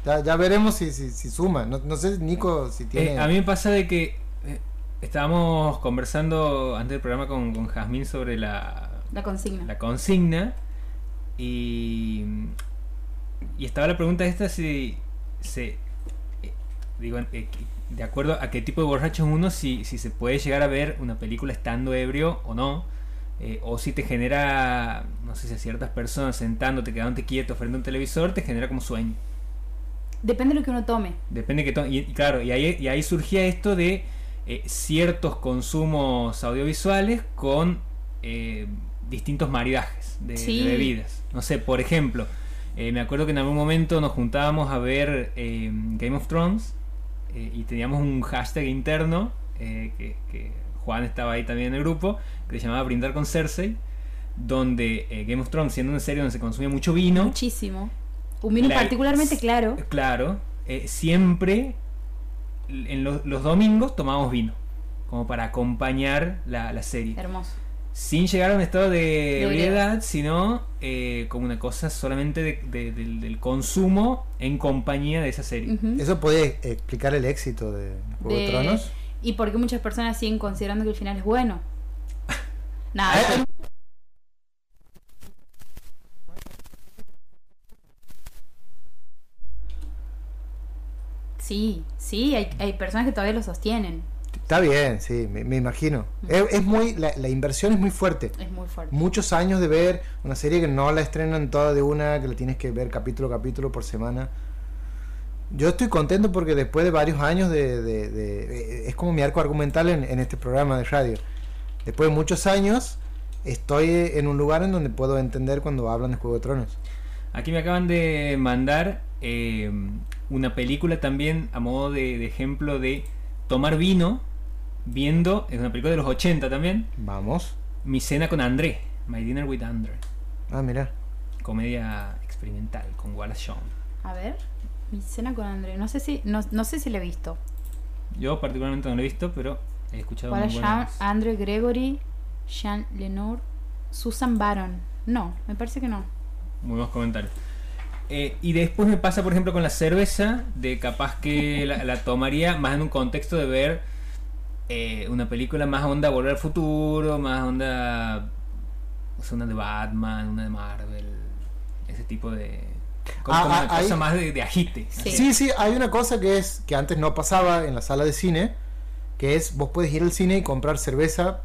Ya, ya veremos si, si, si suma. No, no sé, Nico, si tiene. Eh, a mí me pasa de que eh, estábamos conversando antes del programa con, con Jazmín sobre la, La consigna. la consigna y, y estaba la pregunta esta si se digo eh, de acuerdo a qué tipo de borracho es uno si, si se puede llegar a ver una película estando ebrio o no eh, o si te genera no sé si a ciertas personas sentándote quedándote quieto frente a un televisor te genera como sueño Depende de lo que uno tome. Depende que to- y, y claro, y ahí, y ahí surgía esto de eh, ciertos consumos audiovisuales con eh, distintos maridajes de, de bebidas. No sé, por ejemplo, me acuerdo que en algún momento nos juntábamos a ver Game of Thrones eh, y teníamos un hashtag interno eh, que, que Juan estaba ahí también en el grupo, que se llamaba Brindar con Cersei, donde eh, Game of Thrones, siendo una serie donde se consumía mucho vino, Muchísimo. Un vino La- particularmente claro. Claro, eh, siempre en lo- los domingos tomamos vino, como para acompañar la, la serie. Hermoso. Sin llegar a un estado de ebriedad, sino eh, como una cosa solamente de- de- del, del consumo en compañía de esa serie. ¿Eso puede explicar el éxito de Juego de, De- Tronos? Y por qué muchas personas siguen considerando que el final es bueno. Nada. Ah, Sí, sí, hay, hay personas que todavía lo sostienen. Está bien, sí, me, me imagino. Es, es muy, la, la inversión es muy fuerte. Es muy fuerte. Muchos años de ver una serie que no la estrenan toda de una, que la tienes que ver capítulo a capítulo por semana. Yo estoy contento porque después de varios años de... de- de- eh, es como mi arco argumental en, en este programa de radio. Después de muchos años estoy en un lugar en donde puedo entender cuando hablan de Juego de Tronos. Aquí me acaban de mandar eh, una película también a modo de, de ejemplo de tomar vino viendo, es una película de los 80 también, Vamos. Mi cena con André, My Dinner with André, Ah, mira. comedia experimental con Wallace Shawn. A ver, mi cena con André. No sé si, no, no sé si la he visto. Yo particularmente no lo he visto, pero he escuchado Para muy Jean, buenas. André Gregory, Jean Lenoir, Susan Baron. No, me parece que no. Muy buenos comentarios. Eh, y después me pasa, por ejemplo, con la cerveza, de capaz que la, la tomaría más en un contexto de ver eh, una película más onda Volver al Futuro, más onda. o sea, una de Batman, una de Marvel, ese tipo de. Ah, con ah, una cosa más de, de agite. Sí. Sí, sí, hay una cosa que es que antes no pasaba en la sala de cine, que es vos puedes ir al cine y comprar cerveza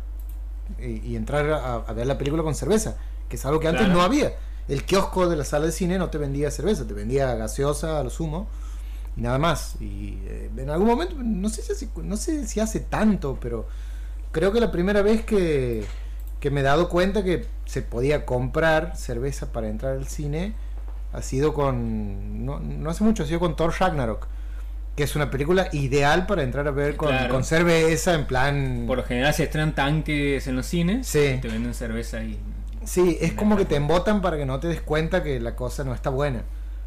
y, y entrar a, a ver la película con cerveza, que es algo que antes Claro. no había. El kiosco de la sala de cine no te vendía cerveza, te vendía gaseosa a lo sumo y nada más. Y eh, en algún momento, no sé, si hace, no sé si hace tanto, pero creo que la primera vez que, que me he dado cuenta que se podía comprar cerveza para entrar al cine ha sido con. No, no hace mucho, ha sido con Thor Ragnarok. Que es una película ideal para entrar a ver con, Claro. con cerveza en plan. Por lo general se estrenan tanques en los cines Sí. y te venden cerveza y. Sí, es como que te embotan para que no te des cuenta que la cosa no está buena.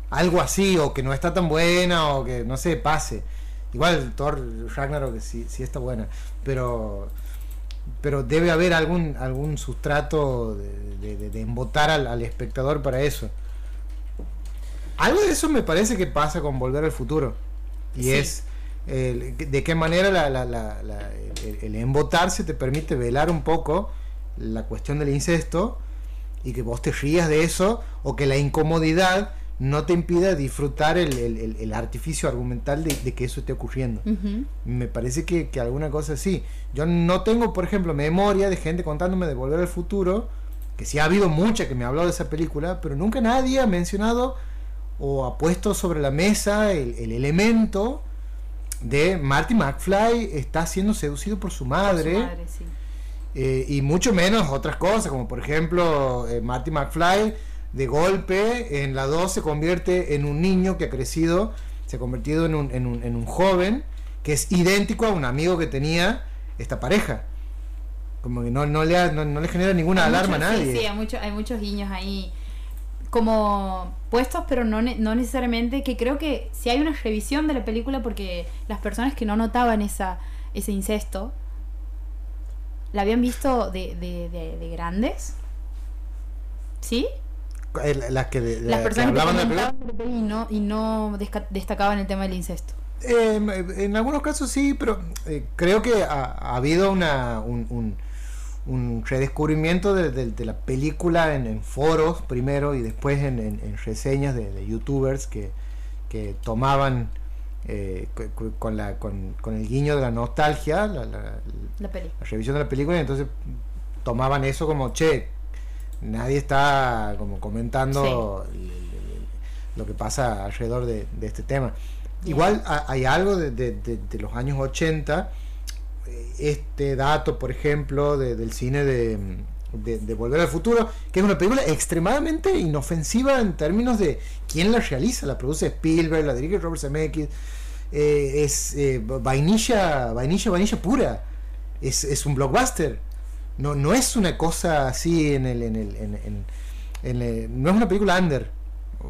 Algo así, o que no está tan buena, o que no sé, pase. Igual Thor Ragnarok sí, sí está buena, pero pero debe haber algún algún sustrato de, de- embotar al, al espectador para eso. Algo de eso me parece que pasa con Volver al Futuro. Y Sí. es de qué manera la- la- la- la- el, el embotarse te permite velar un poco la cuestión del incesto y que vos te rías de eso o que la incomodidad no te impida disfrutar el, el- el- artificio argumental de, de que eso esté ocurriendo. Me parece que, que alguna cosa así. Yo no tengo, por ejemplo, memoria de gente contándome de Volver al Futuro, que sí ha habido mucha que me ha hablado de esa película, pero nunca nadie ha mencionado o ha puesto sobre la mesa el, el elemento de Marty McFly está siendo seducido por su madre. Su madre, sí. Eh, y mucho menos otras cosas, como por ejemplo eh, Marty McFly de golpe en la 2 se convierte en un niño que ha crecido, se ha convertido en un, en un, en un joven que es idéntico a un amigo que tenía esta pareja. Como que no, no, le, ha- no, no le genera ninguna Hay alarma muchos- a nadie. Sí, sí, hay, mucho- hay muchos guiños ahí como puestos, pero no, no necesariamente, que creo que si hay una revisión de la película, porque las personas que no notaban esa, ese incesto, la habían visto de, de, de- de grandes, ¿sí? Las que, de- Las personas que, hablaban de y no, y no destacaban el tema del incesto. Eh, en algunos casos sí, pero eh, creo que ha, ha habido una, un, un- un redescubrimiento de, de- de la película en, en foros primero y después en, en- en reseñas de, de youtubers que, que tomaban eh, con, la, con, con el guiño de la nostalgia la, la- La peli. la revisión de la película y entonces tomaban eso como, che, nadie está como comentando lo que pasa alrededor de, de este tema. Igual ha- hay algo de, de- de- de los años 80, eh, este dato, por ejemplo, de- del cine de, de- de Volver al Futuro, que es una película extremadamente inofensiva en términos de quién la realiza, la produce Spielberg, la dirige Robert Zemeckis, eh, es eh, vainilla, vainilla, vainilla pura, es, es un blockbuster, no, no es una cosa así en el, en el, en, en- en el- no es una película under,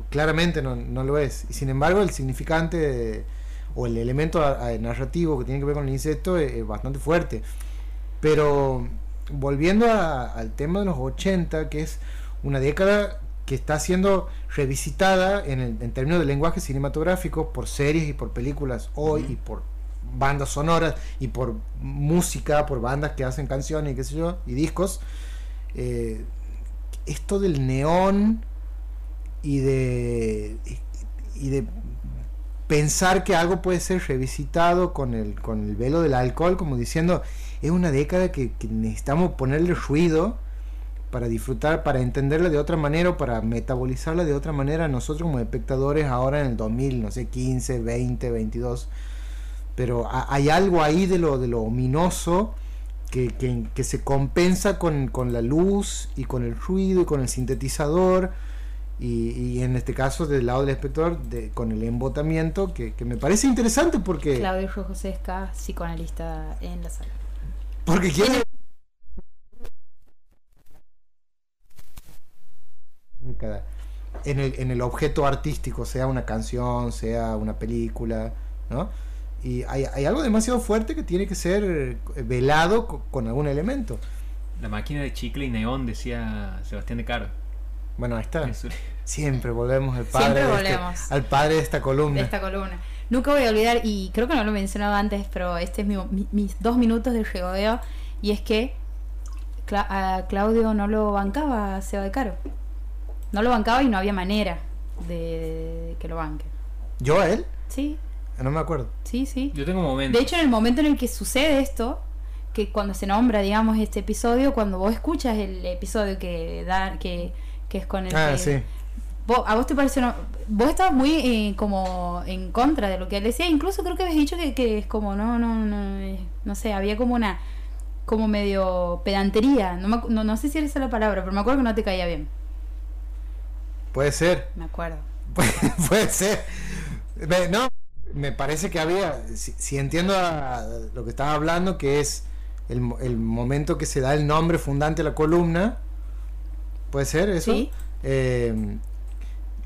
claramente no, no lo es, y sin embargo el significante o el elemento a- narrativo que tiene que ver con el insecto es, es bastante fuerte, pero volviendo al tema de los 80, que es una década que está siendo revisitada en, el- en términos de lenguaje cinematográfico por series y por películas hoy y por bandas sonoras y por música, por bandas que hacen canciones y qué sé yo, y discos. eh, esto del neón y de y de pensar que algo puede ser revisitado con el, con el velo del alcohol, como diciendo, es una década que, que necesitamos ponerle ruido para disfrutar, para entenderla de otra manera o para metabolizarla de otra manera nosotros como espectadores ahora en el 2000, no sé, 15, 20, 22. Pero hay algo ahí de lo, de lo ominoso que, que, se compensa con, con, la luz y con el ruido y con el sintetizador. Y, y en este caso del lado del espectador de, con el embotamiento que, que, me parece interesante porque Claudio José Esca, psicoanalista en la sala porque quiere en el, en el objeto artístico, sea una canción, sea una película, ¿no? Y hay, hay algo demasiado fuerte que tiene que ser eh, velado con, algún elemento. La máquina de chicle y neón, decía Sebastián de Caro. Bueno, ahí está. Siempre volvemos al padre, De este, al padre de esta columna. De esta columna. Nunca voy a olvidar, y creo que no lo he mencionado antes, pero este es mi, mis dos minutos de regodeo, y es que a Claudio no lo bancaba a Seba de Caro. No lo bancaba y no había manera de, que lo banque. ¿Yo a él? Sí. Ah, no me acuerdo. Sí, sí. Yo tengo momentos. De hecho, en el momento en el que sucede esto, que cuando se nombra, digamos, este episodio, cuando vos escuchas el episodio que da, que, que es con el ah, sí. ¿A vos te parece Vos estabas muy eh, como en contra de lo que él decía, incluso creo que habías dicho que, que es como, no, no, no, no sé, había como una, como medio pedantería, no, no, no sé si era esa la palabra, pero me acuerdo que no te caía bien. Puede ser. Me acuerdo. Puede, ser. No, me parece que había, si, entiendo lo que estaba hablando, que es el, el, momento que se da el nombre fundante a la columna, ¿puede ser eso? Sí. Eh,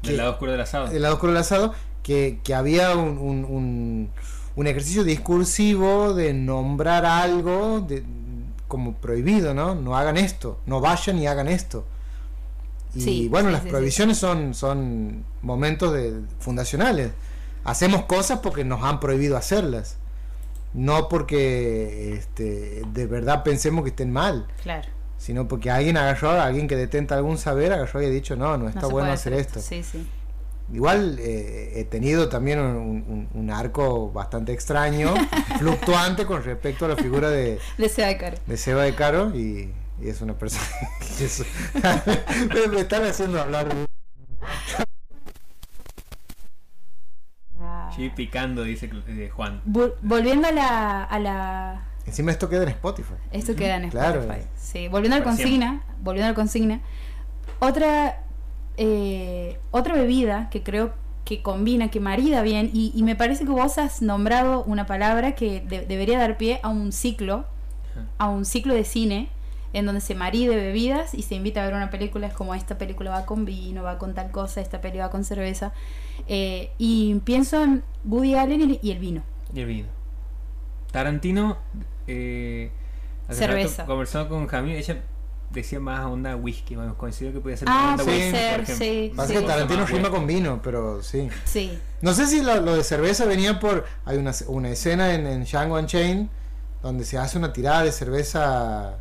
el lado oscuro del asado. El lado oscuro del asado, que, que había un, un, un, ejercicio discursivo de nombrar algo de, como prohibido, ¿no? No hagan esto, no vayan y hagan esto. Y bueno, las prohibiciones son, son momentos de, fundacionales. Hacemos cosas porque nos han prohibido hacerlas. No porque este, de verdad pensemos que estén mal. Claro. Sino porque alguien agarró, alguien que detenta algún saber, agarró y ha dicho, no, no está bueno hacer esto. Sí, sí. Igual eh, he tenido también un, arco bastante extraño, fluctuante con respecto a la figura de, de Seba de Caro. De Seba de Caro y y es una persona me, están haciendo hablar Sí, picando, dice eh, Juan. volviendo a la, a la... Encima esto queda en Spotify. Esto queda en Spotify. Sí, volviendo al consigna, volviendo al consigna. Otra, eh, otra bebida que creo que combina, que marida bien, y, me parece que vos has nombrado una palabra que debería dar pie a un ciclo, a un ciclo de cine, en donde se maride bebidas y se invita a ver una película, es como esta película va con vino, va con tal cosa, esta película va con cerveza. Eh, y pienso en Woody Allen y el vino. Y el vino. Tarantino, eh, cerveza. conversando con Jamil, ella decía más onda whisky, más coincido que podía ser ah, onda puede ser, sí. Pasa que Tarantino rima con vino, pero sí. Sí. No sé si lo, de cerveza venía por. Hay una, una escena en, en Django Unchained donde se hace una tirada de cerveza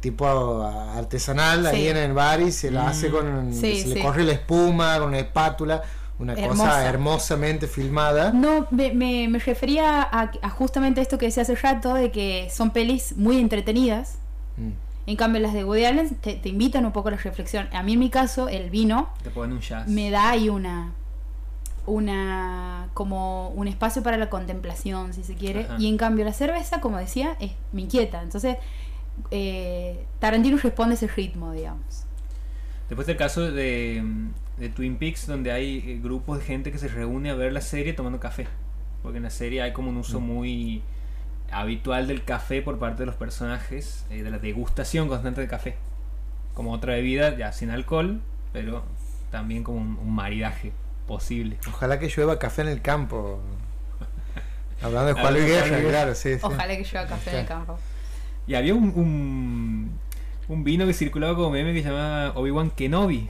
tipo artesanal ahí en el bar y se la hace mm. con se le corre la espuma con una espátula una cosa hermosamente filmada. No me, me, refería a, justamente esto que decía hace rato de que son pelis muy entretenidas. Mm. en cambio las de Woody Allen te, invitan un poco a la reflexión. A mí en mi caso el vino me da ahí una una como un espacio para la contemplación si se quiere. Y en cambio la cerveza como decía es me inquieta. Entonces eh, Tarantino responde ese ritmo, digamos. Después del caso de, Twin Peaks, donde hay eh, grupos de gente que se reúne a ver la serie tomando café. Porque en la serie hay como un uso mm. muy habitual del café por parte de los personajes, eh, de la degustación constante de café. Como otra bebida, ya sin alcohol, pero también como un, maridaje posible. Ojalá que llueva café en el campo. Hablando de Juan Luis Guerra, claro, sí, Ojalá que llueva café en el campo. Y había un, un, vino que circulaba como meme que se llamaba Obi-Wan Kenobi.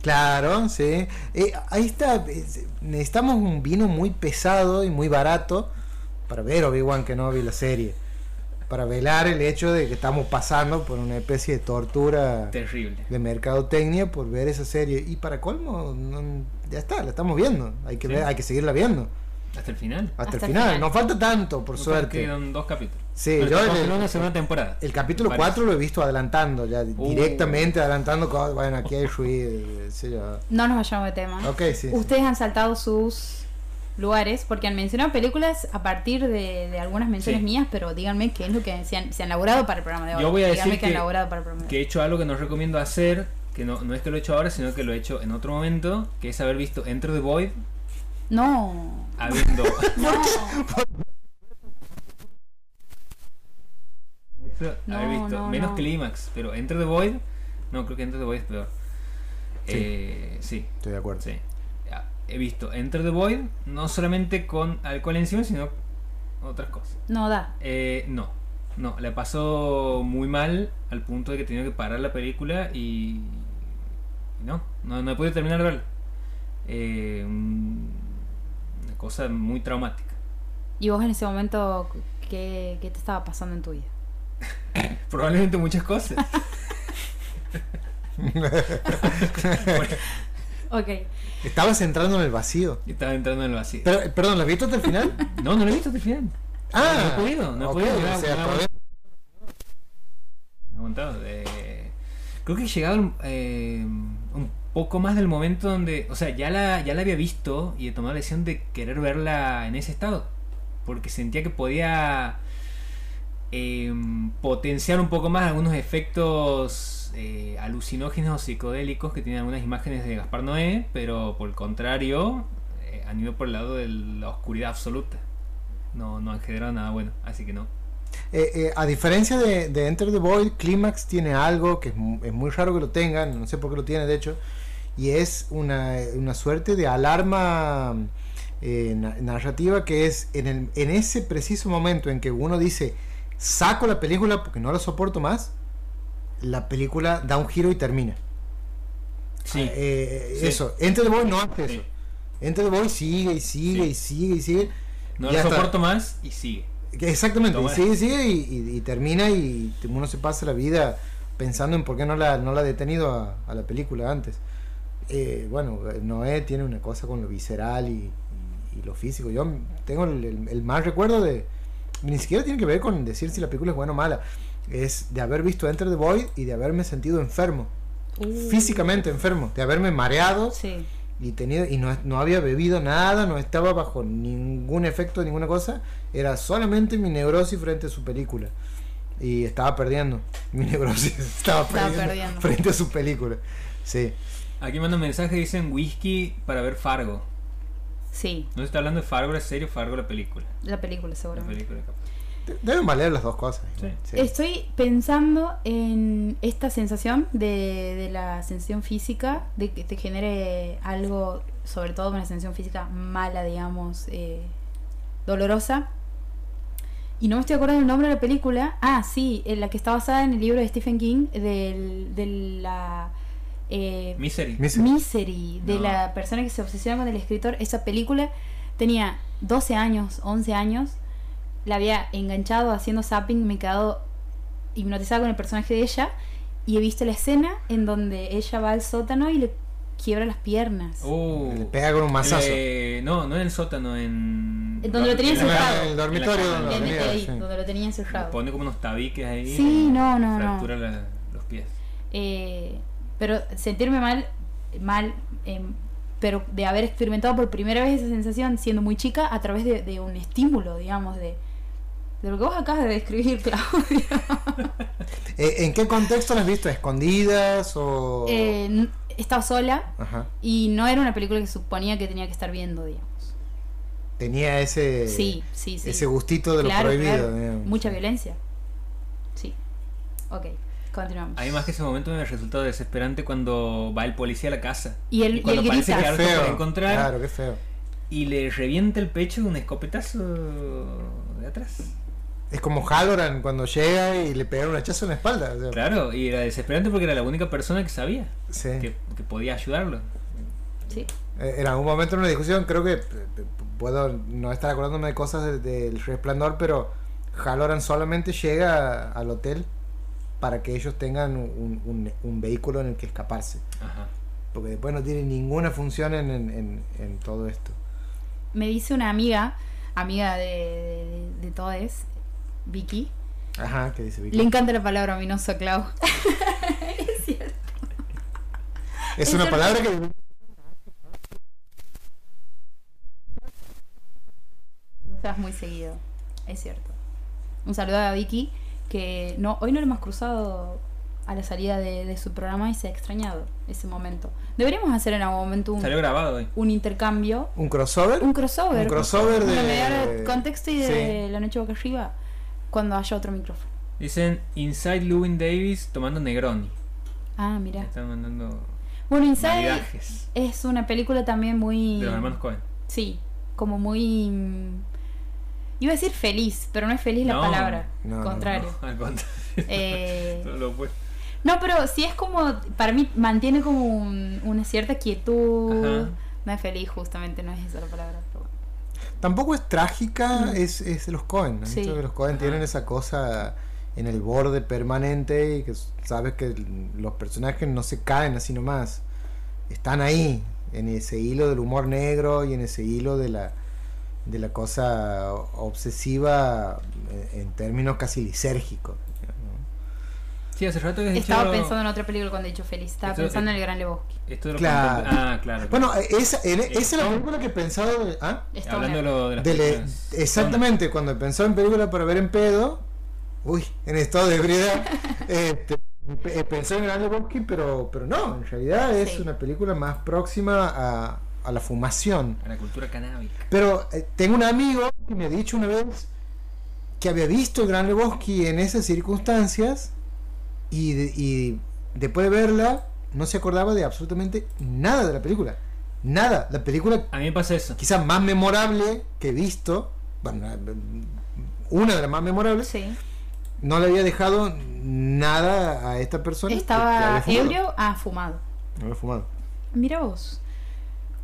Claro, sí. Eh, ahí está. Necesitamos un vino muy pesado y muy barato para ver Obi-Wan Kenobi la serie. Para velar el hecho de que estamos pasando por una especie de tortura terrible de mercadotecnia por ver esa serie. Y para colmo, ya está, la estamos viendo. Hay que, ver, hay que seguirla viendo. Hasta el final. Hasta, Hasta el final. final. No falta tanto, por suerte. Quedan dos capítulos. Sí, Pero yo en el- una segunda temporada. El capítulo Parece. 4 lo he visto adelantando, ya Uh. directamente adelantando. Bueno, aquí hay ruido. sí. No nos vayamos de tema. Ok, sí. sí. Ustedes han saltado sus lugares porque han mencionado películas a partir de, de algunas menciones Sí. mías, pero díganme qué es lo que se han, se han elaborado para el programa de hoy. Yo voy a díganme decir han que- elaborado para el programa de Que he hecho algo que no recomiendo hacer, que no, no es que lo he hecho ahora, sino que lo he hecho en otro momento, que es haber visto Enter the Void, No. habiendo... No. Haber visto no, menos no. Clímax, pero Enter the Void, no, creo que Enter the Void es peor. Sí. Eh, sí, Estoy de acuerdo. sí. He visto Enter the Void, no solamente con alcohol encima, sino otras cosas. No da. Eh, no, no, la pasó muy mal al punto de que tenía que parar la película y. no, no, no he podido terminar de verla. Eh, un- una cosa muy traumática. ¿Y vos en ese momento qué, qué te estaba pasando en tu vida? Probablemente muchas cosas. Ok. Estabas entrando en el vacío. Estaba entrando en el vacío. Pero, perdón, ¿lo has visto hasta el final? No, no lo he visto hasta el final. Ah, no he podido, no he podido. o sea, ha- todavía- aguantado. Eh, creo que he llegado eh, poco más del momento donde, o sea, ya la, ya la había visto y he tomado la decisión de querer verla en ese estado. Porque sentía que podía eh, potenciar un poco más algunos efectos eh, alucinógenos o psicodélicos que tienen algunas imágenes de Gaspar Noé, pero por el contrario, eh, han ido por el lado de la oscuridad absoluta. No, no han generado nada bueno, así que no. Eh, eh, a diferencia de, Enter the Void, Clímax tiene algo que es, es muy raro que lo tengan, no sé por qué lo tiene de hecho, y es una, una suerte de alarma eh, na- narrativa que es en, el- en ese preciso momento en que uno dice, saco la película porque no la soporto más, la película da un giro y termina. Sí. Eh, Sí. Eso, Enter the Void no hace Sí. eso. Enter the Void sigue y sigue Sí. y sigue y sigue. No hasta- soporto más y sigue. Exactamente, y sigue, sigue y, y- y termina y uno se pasa la vida pensando en por qué no la, no la ha detenido a, a la película antes. Eh, bueno, Noé tiene una cosa con lo visceral y, y- y lo físico. Yo tengo el, el- el mal recuerdo de... Ni siquiera tiene que ver con decir si la película es buena o mala. Es de haber visto Enter the Void y de haberme sentido enfermo. Físicamente enfermo. De haberme mareado Sí. y tenido y no, no había bebido nada, no estaba bajo ningún efecto de ninguna cosa, era solamente mi neurosis frente a su película. Y estaba perdiendo. Mi neurosis estaba, Estaba perdiendo, perdiendo. frente a su película. Sí. Aquí mandan mensaje dicen whisky para ver Fargo. Sí. No se está hablando de Fargo la serie o Fargo la película. La película La seguramente. película Deben valer las dos cosas. Sí. Sí. Estoy pensando en esta sensación de, de la sensación física, de que te genere algo, sobre todo una sensación física mala, digamos, eh, dolorosa. Y no me estoy acordando el nombre de la película. Ah, sí, en la que está basada en el libro de Stephen King, del, de la... eh, Misery. Misery. Misery, de No. la persona que se obsesiona con el escritor. Esa película tenía 12 años, 11 años. La había enganchado haciendo zapping, me he quedado hipnotizada con el personaje de ella. Y he visto la escena en donde ella va al sótano y le quiebra las piernas. Uh, Le pega con un mazazo. eh, no, no en el sótano, en. En donde lo tenía encerrado. En el dormitorio en la donde cama, Le lo mete tenía, ahí, sí. donde lo tenía Le encerrado. pone como unos tabiques ahí. Sí, no, no, no. Fractura la- los pies. Eh, pero sentirme mal, mal, em, pero de haber experimentado por primera vez esa sensación siendo muy chica a través de, de un estímulo, digamos, de, de lo que vos acabas de describir, Claudio. Eh, ¿En qué contexto las has visto? ¿Escondidas o...? Eh, estaba sola Ajá. y no era una película que suponía que tenía que estar viendo, digamos. Tenía ese... sí, sí, sí. Ese gustito de lo prohibido. claro. Mucha violencia. Sí. Ok, continuamos. A mí más que ese momento me resultado desesperante cuando va el policía a la casa. Y él- y cuando él parece grita. que algo para encontrar Claro, qué feo. y le revienta el pecho de un escopetazo de atrás. Es como Halloran cuando llega y le pega un hachazo en la espalda. o sea, Claro, y era desesperante porque era la única persona que sabía sí. que, que podía ayudarlo. Sí. Eh, En algún momento en una discusión, creo que eh, puedo no estar acordándome de cosas de- del resplandor, pero Halloran solamente llega al hotel para que ellos tengan un, un- un vehículo en el que escaparse. Ajá. Porque después no tiene ninguna función en, en- en- en todo esto. me dice una amiga, amiga de, de, de todos, Vicky. Ajá, ¿qué dice Vicky? Le encanta la palabra ominoso, Clau. es cierto. Es es una cierto. palabra que Usas muy seguido, es cierto. Un saludo a Vicky, que no, hoy no lo hemos cruzado a la salida de, de su programa y se ha extrañado ese momento. Deberíamos hacer en algún momento un, Salió grabado hoy. un intercambio, un crossover. un crossover. Un crossover de- de contexto y de Sí. la noche boca arriba cuando haya otro micrófono. Dicen Inside Lewin Davis tomando Negroni. Ah, mira. Están mandando Bueno, Inside maridajes es una película también muy... de los hermanos Cohen. Sí, como muy... Iba a decir feliz, pero no es feliz la No, palabra. no, no, contrario. Al contrario. Eh, lo. No, pero sí es como, para mí mantiene como un- una cierta quietud. Ajá. No es feliz, justamente, no es esa la palabra. pero bueno. Tampoco es trágica, es, es de los Cohen. ¿no? Sí. Los Cohen Ajá. tienen esa cosa en el borde permanente y que sabes que los personajes no se caen así nomás. Están ahí, en ese hilo del humor negro y en ese hilo de la, de la cosa obsesiva eh, en términos casi lisérgicos. ¿no? Sí, hace rato que Estaba dicho pensando en otra película cuando he dicho feliz. Estaba Esto- pensando en El Gran Lebowski. Esto de lo Claro. Ah, claro. Bueno, eh, esa, en- esa es la película que he pensado... de- ¿ah? Hablando de, lo, de las De le- exactamente, cuando pensaba en película para ver en pedo, uy, en estado de ebriedad, este, pe- pensé en Gran Lebowski, pero, pero no, en realidad es Sí. una película más próxima a, a la fumación. A la cultura canábica. Pero eh, tengo un amigo que me ha dicho una vez que había visto el Gran Lebowski en esas circunstancias y, de- y después de verla no se acordaba de absolutamente nada de la película. Nada. La película A mí me pasa eso. quizás más memorable que he visto, bueno, una de las más memorables, Sí. no le había dejado nada a esta persona. Estaba ebrio, ah, fumado. No había fumado. Mira vos.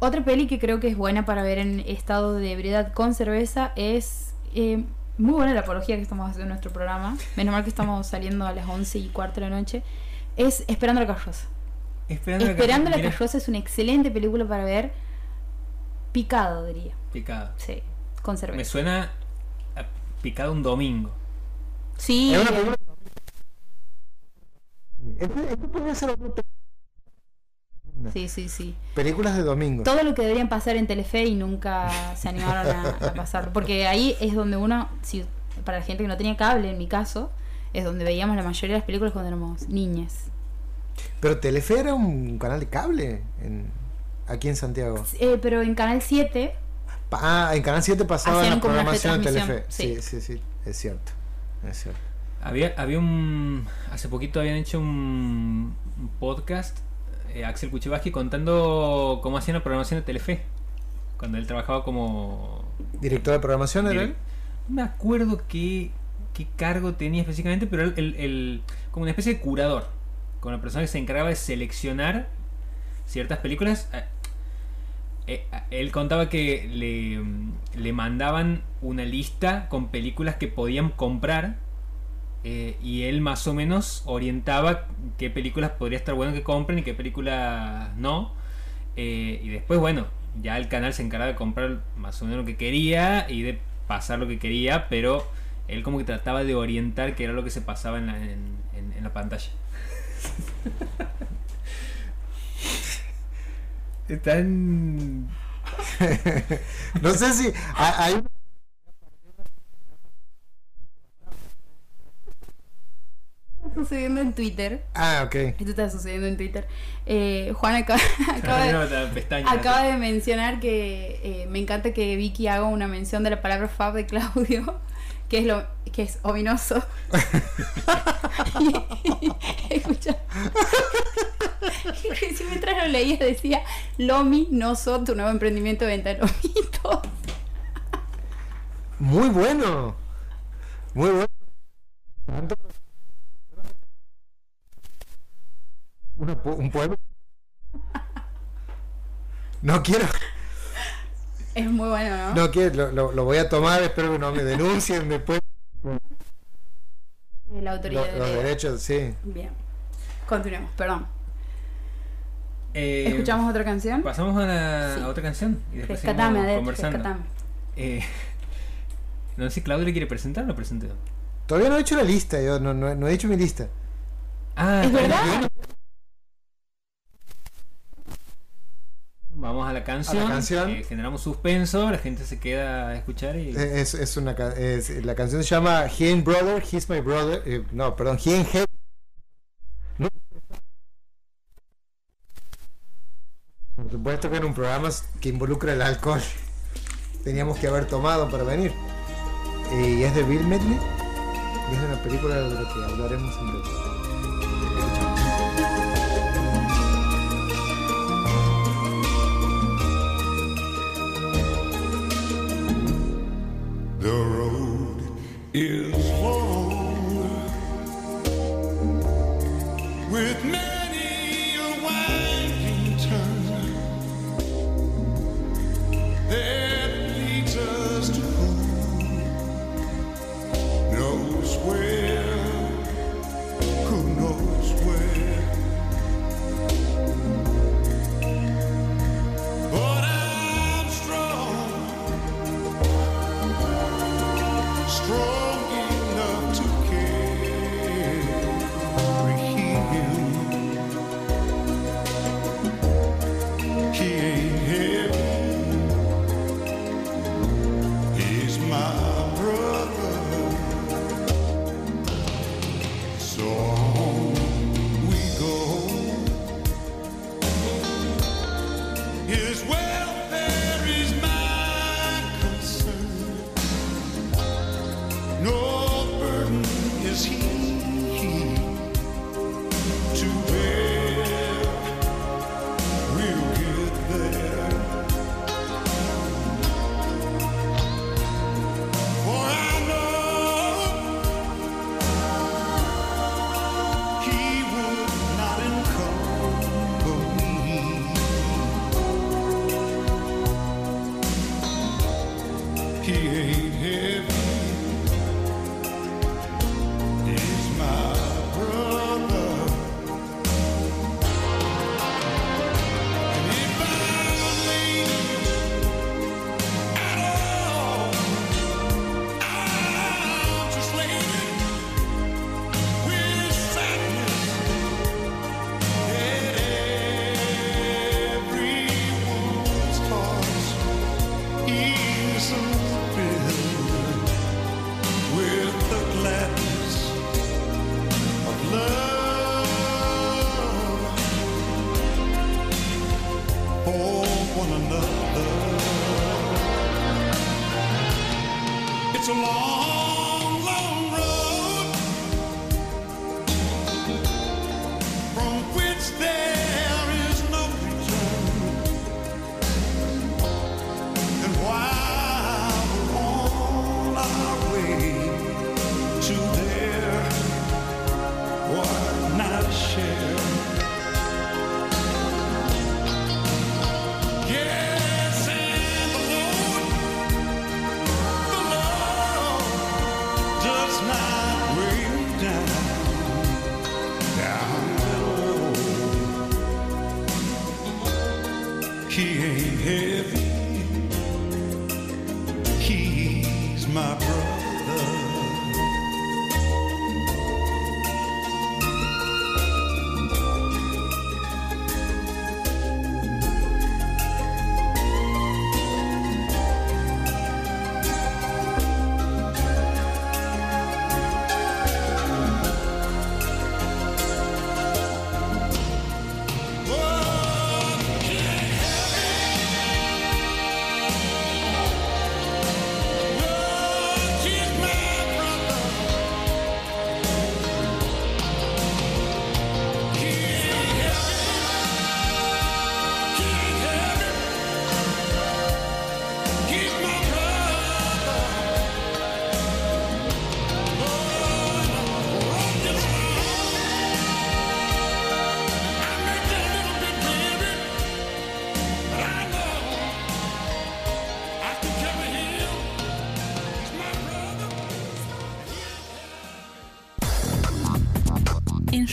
Otra peli que creo que es buena para ver en estado de ebriedad con cerveza es eh, muy buena la apología que estamos haciendo en nuestro programa. Menos mal que estamos saliendo a las 11 y cuarto de la noche. Es Esperando la carroza. Esperando, Esperando la carroza es una excelente película para ver picado, diría. Picado. Sí, con Me cerveza. suena a picado un domingo. Sí, Es una película. Esto, esto podría ser otra pe- sí, sí, sí. películas de domingo. Todo lo que deberían pasar en Telefe y nunca se animaron a, a pasarlo. Porque ahí es donde uno, si, para la gente que no tenía cable, en mi caso, es donde veíamos la mayoría de las películas cuando éramos niñas. Pero Telefe era un canal de cable en, aquí en Santiago. Eh, pero en Canal 7, Pa- Ah, en Canal 7 pasaba la programación de Telefe. Sí, sí. sí, sí, es cierto. Es cierto. Había, había un. Hace poquito habían hecho un, un podcast, eh, Axel Kuchevaski, contando cómo hacían la programación de Telefe. Cuando él trabajaba como. ¿Director de programación era él? No me acuerdo qué, qué cargo tenía específicamente, pero él, él- él- como una especie de curador. Con la persona que se encargaba de seleccionar ciertas películas. Eh, eh, él contaba que le, le mandaban una lista con películas que podían comprar eh, y él más o menos orientaba qué películas podría estar bueno que compren y qué películas no. Eh, y después, bueno, ya el canal se encargaba de comprar más o menos lo que quería y de pasar lo que quería, pero él como que trataba de orientar qué era lo que se pasaba en la, pantalla. Están... No sé si ha- hay sucediendo en Twitter. Ah, ok. Esto está sucediendo en Twitter. Eh, Juan acaba, acaba de, Nota, pestaña. Acaba de mencionar que eh, me encanta que Vicky haga una mención de la palabra fab de Claudio, que es lo que es ominoso. Escucha. Mientras lo leía decía Lomi no so tu nuevo emprendimiento de venta de lomitos. Muy bueno. Muy bueno. un pueblo. No quiero. Es muy bueno, ¿no? No quiero, lo, lo, voy a tomar, espero que no me denuncien después. Eh, la autoridad. Los derechos, sí. Bien. Continuemos, perdón. Eh, ¿Escuchamos otra canción? Pasamos a, la, otra canción y después rescatame, conversando. Rescatame. Eh, no sé si Claudio le quiere presentar o lo presento. Todavía no he hecho la lista, yo no, no, no he hecho mi lista. Ah, ¿Es verdad? Vamos a la canción. A generamos suspenso, la gente se queda a escuchar. Y... Eh, es, es una, la canción se llama He brother, he's my brother. Eh, no, perdón, he ain't help. No. Por supuesto que era un programa que involucra el alcohol. Teníamos que haber tomado para venir. Eh, y es de Bill Medley. Y es una película de la que hablaremos en breve. the road is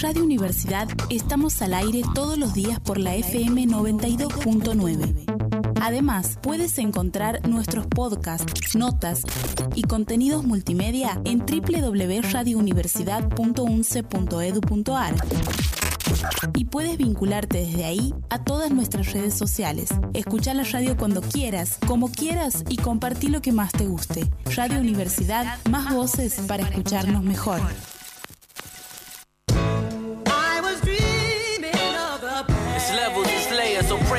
Radio Universidad estamos al aire todos los días por la FM 92.9. Además, puedes encontrar nuestros podcasts, notas y contenidos multimedia en www.radiouniversidad.unce.edu.ar. Y puedes vincularte desde ahí a todas nuestras redes sociales. Escucha la radio cuando quieras, como quieras y compartí lo que más te guste. Radio Universidad, más voces para escucharnos mejor.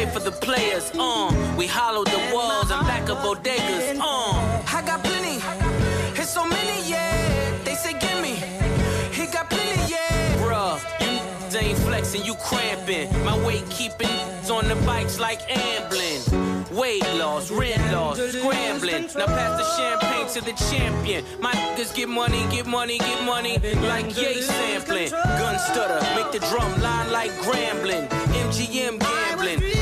Pray for the players. Uh, we hollowed the walls and back up bodegas. Uh, I got plenty. It's so many, yeah. They say gimme. He got plenty, yeah. bruh, ain't flexing, you cramping. My weight keeping on the bikes like ambling. Weight loss, rent loss, scrambling. Now pass the champagne to the champion. My niggas get money, get money, get money. Like yay sampling. Gun stutter, make the drum line like grambling. MGM gambling.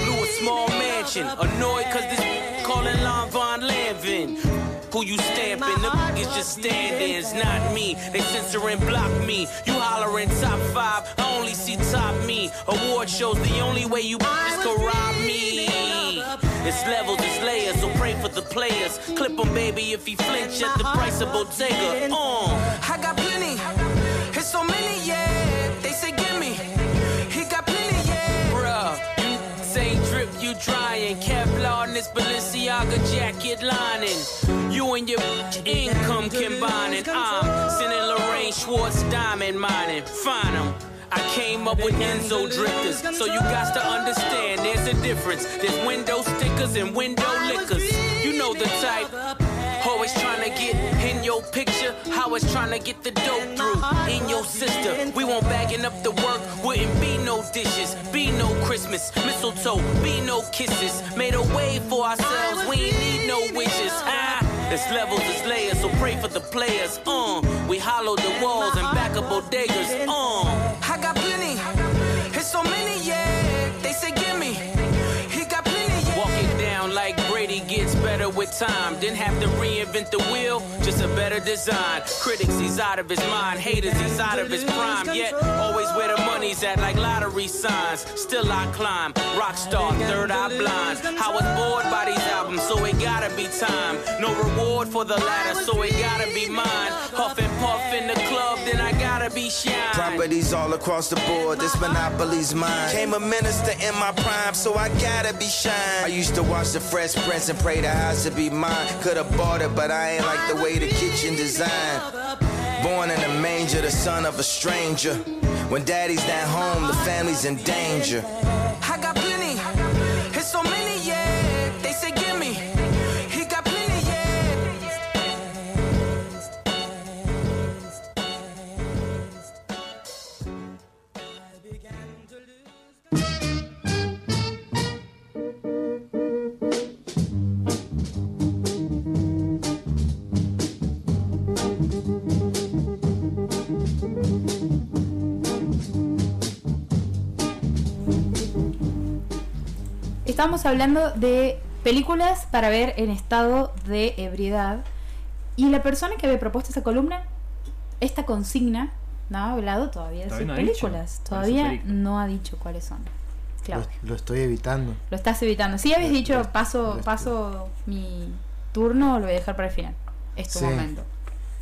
Blew small mansion. Annoyed cause this calling Lon Von Lanvin. Who you stamping? The niggas just standing, it's not me. They censor and block me. You hollering top five, I only see top me. Award shows, the only way you is to rob me. It's levels, it's layers, so pray for the players. Clip Clip 'em, baby, if he flinch at the price of Bottega. Uh. I got plenty. It's so many, yeah. They say gimme. He drying. Kevlar in this Balenciaga jacket lining. You and your income combining. I'm sending Lorraine Schwartz diamond mining. Find 'em. I came up with Enzo drifters, so you got to understand there's a difference. There's window stickers and window liquors. You know the type. Always trying to get in your picture. Always trying to get the dope through in your sister. We won't bagging up the work. Wouldn't be no dishes, be no Christmas, mistletoe, be no kisses. Made a way for ourselves. We ain't need no wishes. Ah, it's levels, it's layers. So pray for the players. Uh, we hollowed the walls and back up bodegas. Uh. I got with time. Didn't have to reinvent the wheel, just a better design. Critics, he's out of his mind. Haters, he's out of his prime. Yet, always where the money's at, like lottery signs. Still I climb. Rockstar, third eye blind. I was bored by these albums, so it gotta be time. No reward for the latter, so it gotta be mine. Huff and puff in the club, then I gotta be shine. Properties all across the board, this monopoly's mine. Came a minister in my prime, so I gotta be shine. I used to watch the Fresh Prince and pray the house to be mine. Could've bought it, but I ain't like the way the kitchen designed. Born in a manger, the son of a stranger. When daddy's not home, the family's in danger. I got Estamos hablando de películas para ver en estado de ebriedad. Y la persona que había propuesto esa columna, esta consigna, no ha hablado todavía de Todavía sus no ha dicho películas. Todavía no ha dicho cuáles son. Claudio. Lo, lo estoy evitando. Lo estás evitando. Si habías Lo- dicho, lo- paso, lo- paso mi turno, lo voy a dejar para el final. Es tu Sí. momento.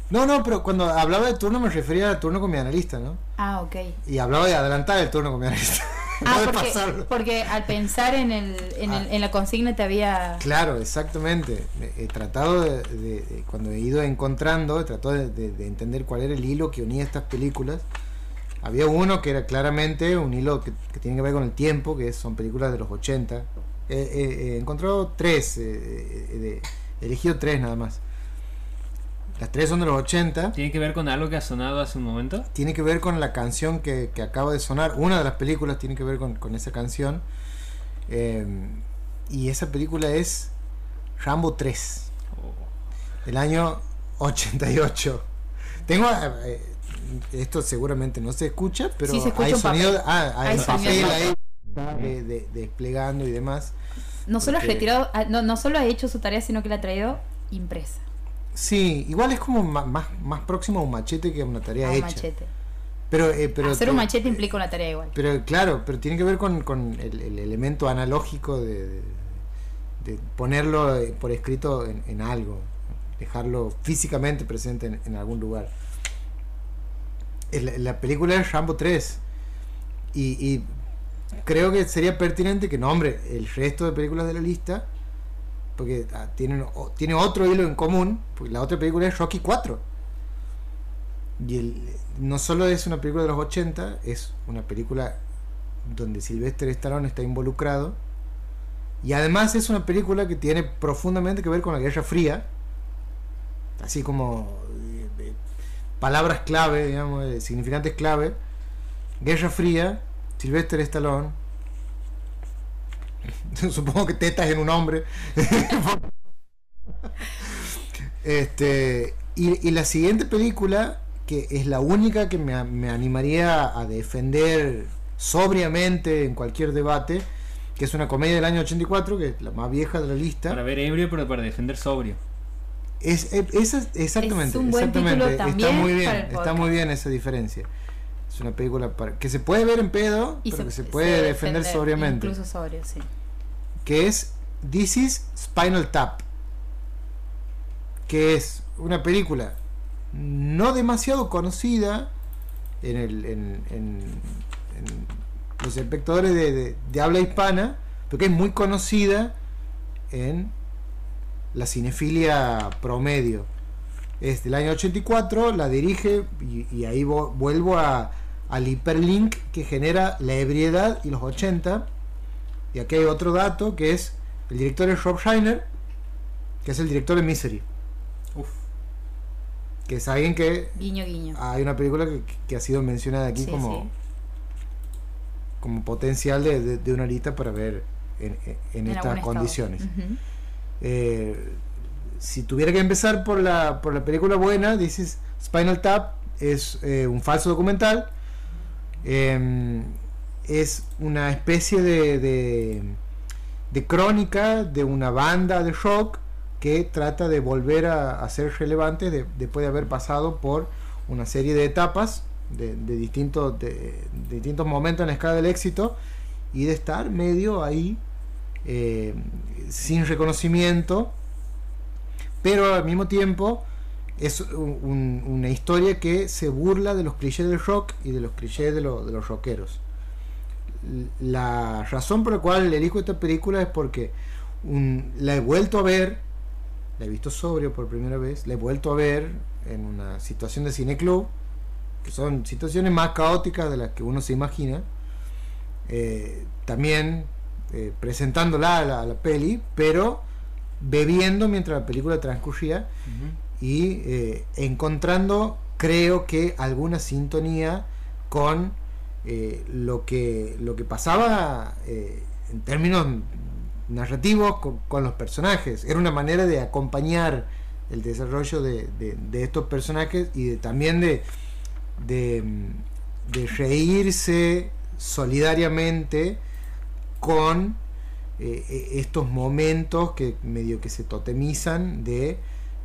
No, no, pero cuando hablaba de turno me refería al turno con mi analista, ¿no? Ah, ok. Y hablaba de adelantar el turno con mi analista. Ah, porque, pasarlo. porque al pensar en, el, en, el- Ah. en la consigna te había... Claro, exactamente. He tratado de, de- de- cuando he ido encontrando, he tratado de, de- de entender cuál era el hilo que unía estas películas. Había uno que era claramente un hilo que, que tiene que ver con el tiempo, que son películas de los 80. Eh, eh, he encontrado tres, eh, eh, he elegido tres nada más. Las tres son de los 80. ¿Tiene que ver con algo que ha sonado hace un momento? Tiene que ver con la canción que, que acaba de sonar. Una de las películas tiene que ver con, con esa canción. Eh, y esa película es Rambo 3, del año 88. Tengo. eh, esto seguramente no se escucha, pero Sí, se escucha hay un papel. sonido. ah, hay, sonido papel ahí de- de- desplegando y demás. No solo, ha Porque- retirado, ah, no, no solo ha hecho su tarea, sino que la ha traído impresa. Sí, igual es como más, más próximo a un machete que a una tarea a un hecha. machete. Pero, eh, pero, Hacer un machete implica una tarea igual. Pero claro, pero tiene que ver con, con el, el elemento analógico de, de- de ponerlo eh, por escrito en, en algo, dejarlo físicamente presente en, en algún lugar. El- la película es Rambo 3 y, y creo que sería pertinente que nombre el resto de películas de la lista porque ah, tiene otro hilo en común, porque la otra película es Rocky 4. Y el, no solo es una película de los 80, es una película donde Sylvester Stallone está involucrado. Y además es una película que tiene profundamente que ver con la Guerra Fría. Así como eh, eh, palabras clave, digamos, eh, significantes clave. Guerra Fría, Sylvester Stallone. Supongo que tetas en un hombre. este, y, y la siguiente película, que es la única que me, me animaría a defender sobriamente en cualquier debate, que es una comedia del año 84, que es la más vieja de la lista. Para ver ebrio, pero para defender sobrio. Es, es- esa- exactamente, Es un buen exactamente. título está muy bien, está muy bien esa diferencia. Es una película para, que se puede ver en pedo, Y pero que se se puede defender sobriamente. Incluso sobrio, sí. que es This is Spinal Tap, que es una película no demasiado conocida en, el, en, en- en los espectadores de, de- de habla hispana, pero que es muy conocida en la cinefilia promedio. Es del año 84, la dirige, y, y ahí vo- vuelvo a, al hiperlink que genera la ebriedad y los 80. Y aquí hay otro dato que es el director es Rob Reiner, que es el director de Misery. Uf. Que es alguien que Guiño, guiño. hay una película que, que ha sido mencionada aquí Sí, como, sí. como potencial de, de- de una lista para ver en, en- en En estas condiciones. Eh, si tuviera que empezar por la, por la película buena, dices Spinal Tap es eh, un falso documental. Eh, es una especie de, de, crónica de una banda de rock que trata de volver a, ser relevante de- después de haber pasado por una serie de etapas de, distintos, distintos momentos en la escala del éxito y de estar medio ahí eh, sin reconocimiento, pero al mismo tiempo es un- un- una historia que se burla de los clichés del rock y de los clichés de, lo- de los rockeros. La razón por la cual elijo esta película es porque la he vuelto a ver, la he visto sobrio por primera vez, la he vuelto a ver en una situación de cineclub, que son situaciones más caóticas de las que uno se imagina. Eh, también eh, presentándola a la, a la peli, pero bebiendo mientras la película transcurría y eh, encontrando, creo que, alguna sintonía con eh, lo, que, lo que pasaba eh, en términos narrativos con, con los personajes. Era una manera de acompañar el desarrollo de, de- de estos personajes y de, también de, de reírse solidariamente con eh, eh, estos momentos que medio que se totemizan de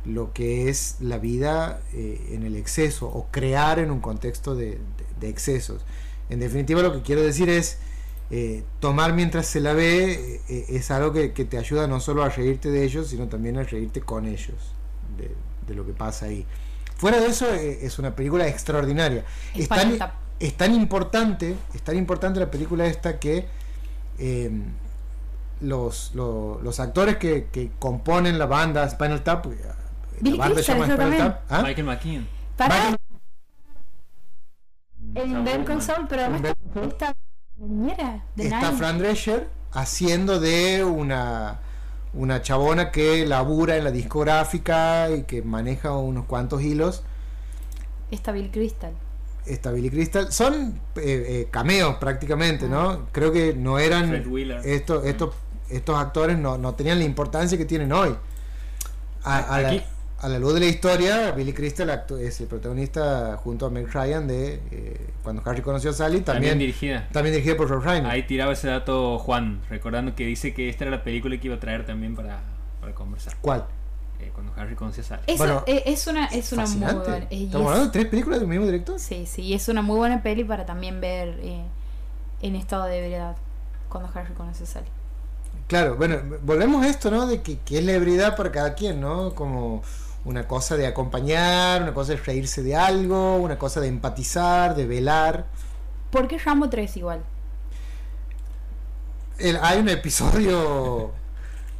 lo que es la vida eh, en el exceso o crear en un contexto de, de- de excesos. En definitiva lo que quiero decir es eh, tomar mientras se la ve es algo que, que te ayuda no solo a reírte de ellos, sino también a reírte con ellos, de, de lo que pasa ahí. Fuera de eso es una película extraordinaria. Es tan, Tap. es tan importante, es tan importante la película esta que eh, los, lo- los actores que, que componen la banda Spinal Tap, eh, la Billy banda se Crystal, llama Spinal. Tap, ¿ah? Michael McKean. Para Michael- en Better Soul, pero además está está. Fran Drescher haciendo de una una chabona que labura en la discográfica y que maneja unos cuantos hilos Está Bill Crystal. esta Billy Crystal son eh, eh, cameos prácticamente no creo que no eran Fred Wheeler. estos estos estos actores no, no tenían la importancia que tienen hoy a, a la, a la luz de la historia Billy Crystal es el protagonista junto a Meg Ryan de eh, cuando Harry conoció a Sally También, también dirigida. también dirigida por Rob Reiner Ahí tiraba ese dato Juan, recordando que dice que esta era la película que iba a traer también para, para conversar. ¿cuál? eh, cuando Harry conoce a Sally. Eso, Bueno, eh, es una, es una muy buena. y ¿Estamos es- hablando de tres películas del mismo director? Sí, sí, y es una muy buena peli para también ver eh, en estado de ebriedad cuando Harry conoce a Sally. Claro, bueno, volvemos a esto, ¿no? De que, que es la ebriedad para cada quien, ¿no? Como una cosa de acompañar, una cosa de reírse de algo, una cosa de empatizar, de velar. ¿Por qué Rambo 3 igual? El- hay un episodio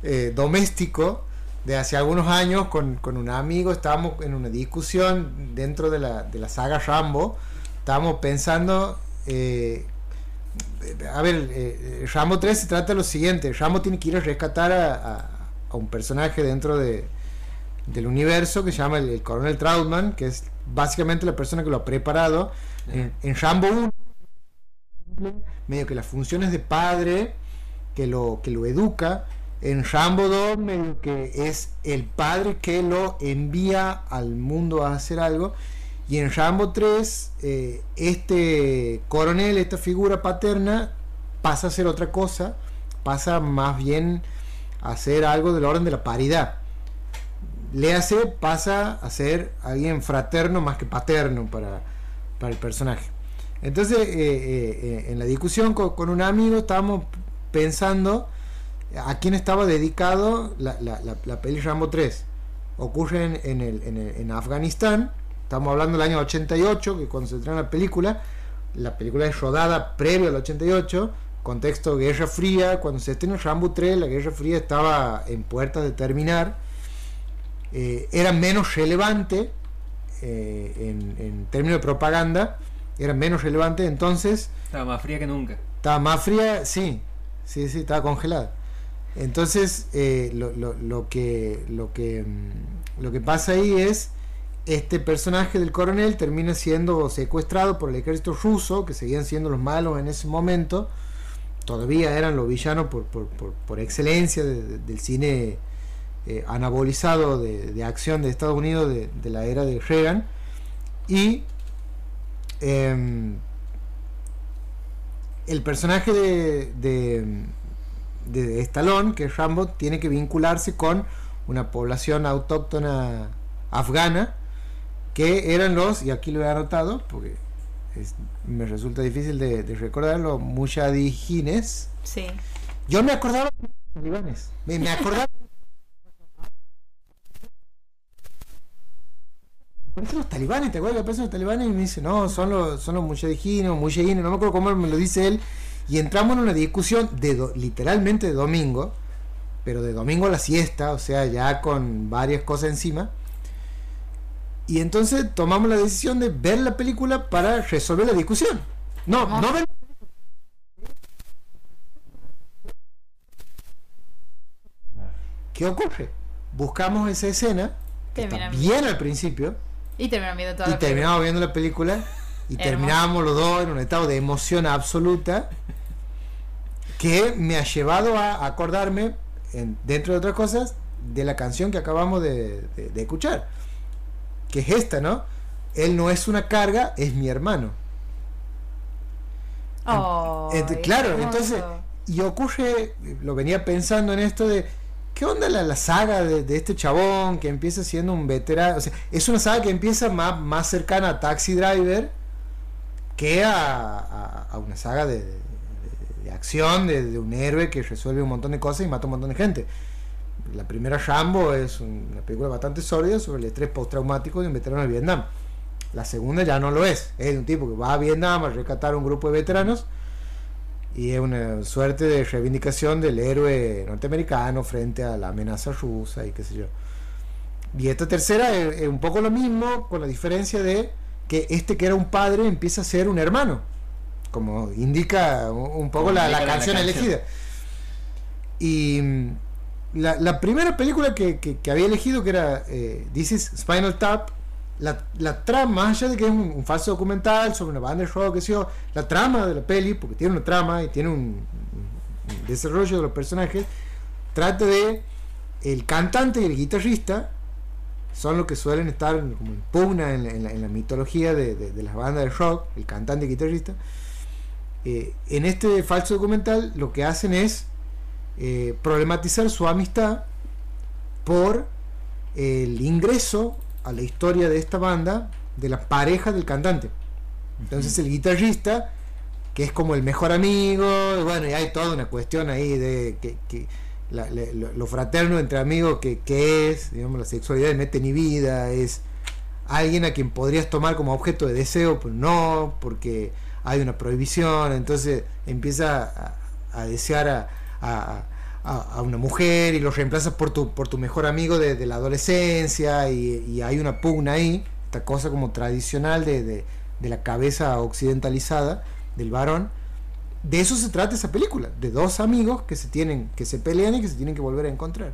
eh, doméstico de hace algunos años con, con un amigo, estábamos en una discusión dentro de la, de la saga Rambo, estábamos pensando, eh, a ver, eh, eh, Rambo 3 se trata de lo siguiente, Rambo tiene que ir a rescatar a, a- a un personaje dentro de, del universo que se llama el, el coronel Trautman, que es básicamente la persona que lo ha preparado. En, en Rambo 1 medio que las funciones de padre que lo, que lo educa. En Rambo 2 medio que es el padre que lo envía al mundo a hacer algo. Y en Rambo 3, eh, este coronel, esta figura paterna, pasa a ser otra cosa, pasa más bien a hacer algo del orden de la paridad. Le hace, pasa a ser alguien fraterno más que paterno para, para el personaje. Entonces, eh, eh, en la discusión con, un amigo estábamos pensando a quién estaba dedicado la, la, la, peli Rambo 3. Ocurre en, en, el- en Afganistán, estamos hablando del año 88, que cuando se estrena la película, la película es rodada previo al 88, contexto Guerra Fría, cuando se estrena Rambo 3, la Guerra Fría estaba en puertas de terminar, eh, era menos relevante eh, en, en términos de propaganda, era menos relevante, entonces Estaba más fría que nunca. estaba más fría, sí, sí, sí, estaba congelada. Entonces, eh, lo, lo- lo que, lo, que, mm, lo que pasa ahí es, este personaje del coronel termina siendo secuestrado por el ejército ruso, que seguían siendo los malos en ese momento, todavía eran los villanos por, por, por- por excelencia de- de- del cine eh, anabolizado de, de acción de Estados Unidos de, la era de Reagan, y em, el personaje de, de, de Stallone, que es Rambo, tiene que vincularse con una población autóctona afgana, que eran los, y aquí lo he anotado, porque es- me resulta difícil de, de recordar, los mujahidines. Sí. Yo me acordaba de los talibanes, me, me acordaba... ¿Cuáles son los talibanes? ¿Te acuerdas que aparecen los talibanes? Y me dice, no, son los, son los mujahidines, o mujahidines, no me acuerdo cómo me lo dice él. Y entramos en una discusión de do- literalmente de domingo, pero de domingo a la siesta, o sea, ya con varias cosas encima. Y entonces tomamos la decisión de ver la película para resolver la discusión. No, no ver. ¿Qué ocurre? Buscamos esa escena, que está bien al principio, Y terminan viendo toda y la película. terminamos viendo la película y terminamos los dos en un estado de emoción absoluta que me ha llevado a acordarme, en- dentro de otras cosas, de la canción que acabamos de, de- de escuchar, que es esta, ¿no? Él no es una carga, es mi hermano. Oh, Ent- claro, entonces, y ocurre, lo venía pensando en esto de, ¿qué onda la, la saga de, de este chabón que empieza siendo un veterano? O sea, es una saga que empieza más, más cercana a Taxi Driver que a, a- a una saga de, de- de acción, de, de un héroe que resuelve un montón de cosas y mata un montón de gente. La primera Rambo es un- una película bastante sólida sobre el estrés postraumático de un veterano de Vietnam. La segunda ya no lo es. Es de un tipo que va a Vietnam a rescatar a un grupo de veteranos y es una suerte de reivindicación del héroe norteamericano frente a la amenaza rusa y qué sé yo. Y esta tercera es, es un poco lo mismo, con la diferencia de que este que era un padre empieza a ser un hermano, como indica un, poco Como la, indica la canción canción. elegida. Y la, la primera película que, que- que había elegido, que era eh, This is Spinal Tap, la, la trama, más allá de que es un, un falso documental sobre una banda de rock, que sé yo, la trama de la peli, porque tiene una trama y tiene un, un desarrollo de los personajes, trata de el cantante y el guitarrista son los que suelen estar en- como en pugna en la, en la- en la mitología de, de- de las bandas de rock, el cantante y guitarrista. Eh, en este falso documental lo que hacen es eh, problematizar su amistad por el ingreso a la historia de esta banda de la pareja del cantante. Entonces el guitarrista, que es como el mejor amigo, y bueno, y hay toda una cuestión ahí de que, que la- lo, fraterno entre amigos que, que es, digamos, la sexualidad de mete ni vida, es alguien a quien podrías tomar como objeto de deseo, pero no, porque hay una prohibición, entonces empieza a, a desear a, a- una mujer y lo reemplazas por tu, por tu mejor amigo de, la adolescencia y, hay una pugna ahí, esta cosa como tradicional de, de- la cabeza occidentalizada del varón. De eso se trata esa película, de dos amigos que se tienen, que se pelean y que se tienen que volver a encontrar.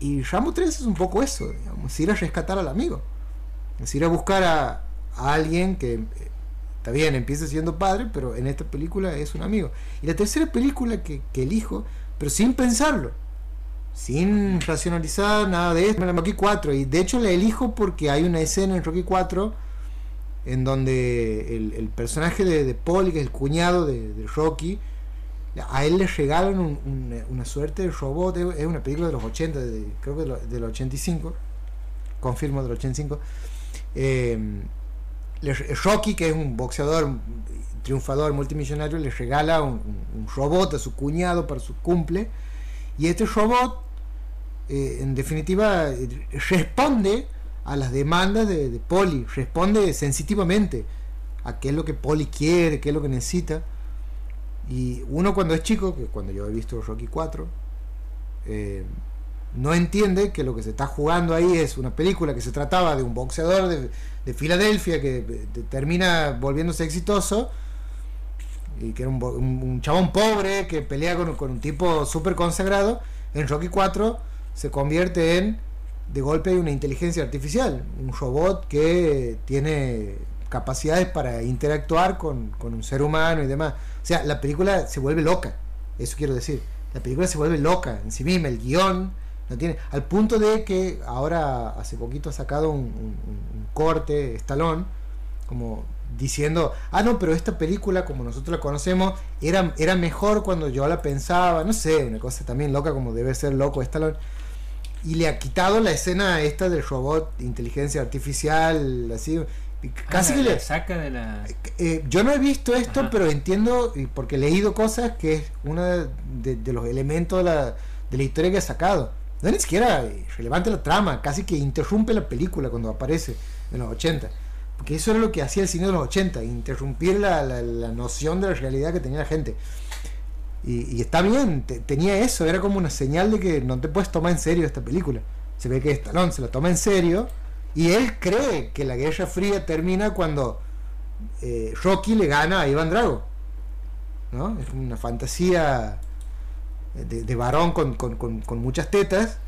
Y Ramo 3 es un poco eso, digamos, ir a rescatar al amigo. Es ir a buscar a, alguien que bien, empieza siendo padre, pero en esta película es un amigo. Y la tercera película que, elijo, pero sin pensarlo, sin racionalizar nada de esto, Rocky 4. Y de hecho la elijo porque hay una escena en Rocky 4 en donde el, personaje de, de que es el cuñado de, Rocky, a él le regalan un- un- una suerte de robot, es una película de los 80, de- creo que del 85, confirmo del 85. Eh, Rocky, que es un boxeador triunfador multimillonario, le regala un, robot a su cuñado para su cumple, y este robot, eh, en definitiva, responde a las demandas de, de Polly, responde sensitivamente a qué es lo que Polly quiere, qué es lo que necesita. Y uno cuando es chico, que cuando yo he visto Rocky 4, eh, no entiende que lo que se está jugando ahí es una película que se trataba de un boxeador de, de Filadelfia que eh, termina volviéndose exitoso y que era un, un- un chabón pobre que pelea con, un tipo súper consagrado. En Rocky 4 se convierte en, de golpe, una inteligencia artificial, un robot que tiene capacidades para interactuar con, con un ser humano y demás. O sea, la película se vuelve loca, eso quiero decir. La película se vuelve loca en sí misma, el guion no tiene, al punto de que ahora hace poquito ha sacado un, un- un- un corte, Estalón, como diciendo, ah, no, pero esta película, como nosotros la conocemos, era, era mejor cuando yo la pensaba, no sé, una cosa también loca como debe ser loco Stallone. Y le ha quitado la escena esta del robot, inteligencia artificial, así, y casi Ah, que le... saca de la. Eh, yo no he visto esto, Ajá. pero entiendo, porque he leído cosas, que es uno de, de los elementos de la, de la historia que ha sacado. No es ni siquiera eh, relevante la trama, casi que interrumpe la película cuando aparece en los 80. Porque eso era lo que hacía el cine de los 80, interrumpir la, la- noción de la realidad que tenía la gente. Y, está bien, te- tenía eso, era como una señal de que no te puedes tomar en serio esta película. Se ve que Stallone se la toma en serio y él cree que la Guerra Fría termina cuando eh, Rocky le gana a Iván Drago. ¿no? Es una fantasía de, de varón con, con- con- con muchas tetas,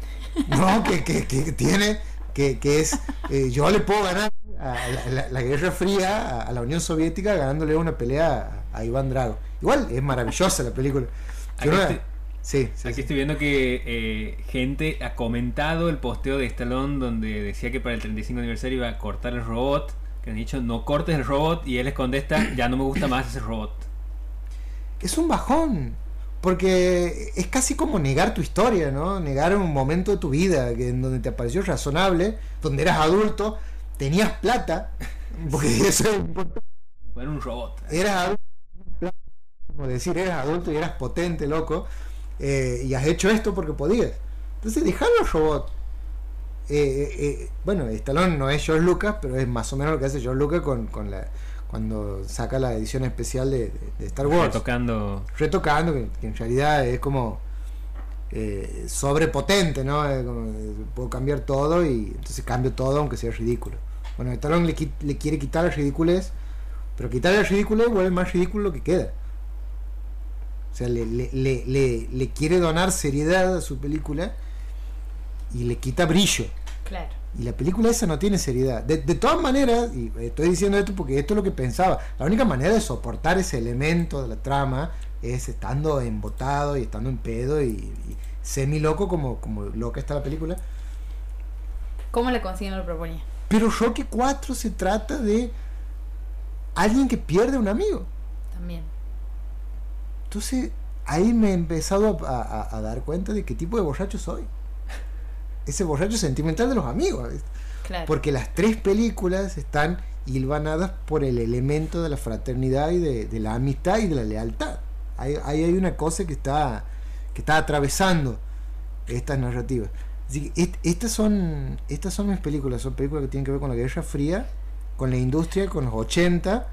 ¿no? que, que- que tiene, que, que es, eh, yo le puedo ganar a la, la- la Guerra Fría, a, a la Unión Soviética, ganándole una pelea a, a Iván Drago. Igual es maravillosa la película. Yo Aquí no la- estoy- sí, sí, Aquí sí. estoy viendo que eh, gente ha comentado el posteo de Stallone donde decía que para el 35 aniversario iba a cortar el robot. Que han dicho no cortes el robot y él les contesta ya no me gusta más ese robot. es un bajón. Porque es casi como negar tu historia, ¿no? Negar un momento de tu vida que, en donde te pareció razonable, donde eras adulto, tenías plata, porque eso es importante. Poner un robot. eras adulto, como decir, eras adulto y eras potente, loco, eh, y has hecho esto porque podías. Entonces, dejarlo al robot. Eh, eh, eh, bueno, Stallone no es George Lucas, pero es más o menos lo que hace George Lucas con, con la, cuando saca la edición especial de, Star Wars Tocando. retocando, que, que en realidad es como eh, sobrepotente, ¿no? Eh, como, eh, puedo cambiar todo y entonces cambio todo aunque sea ridículo. Bueno, Stallone le, qui- le quiere quitar la ridiculez, pero quitarle la ridiculez vuelve más ridículo lo que queda. O sea, le, le, le, le- le quiere donar seriedad a su película y le quita brillo. Claro. Y la película esa no tiene seriedad. De, de todas maneras, y estoy diciendo esto porque esto es lo que pensaba, la única manera de soportar ese elemento de la trama es estando embotado y estando en pedo y, y semi loco como, como loca está la película. ¿Cómo le consiguen lo proponía? Pero Rocky 4 se trata de alguien que pierde a un amigo. También. Entonces ahí me he empezado a, a- a dar cuenta de qué tipo de borracho soy. Ese borracho sentimental de los amigos. Porque las tres películas están hilvanadas por el elemento de la fraternidad y de, de la amistad y de la lealtad. Ahí, ahí hay una cosa que está, que está atravesando estas narrativas. Así que est- estas, son, estas son mis películas, son películas que tienen que ver con la Guerra Fría, con la industria, con los 80,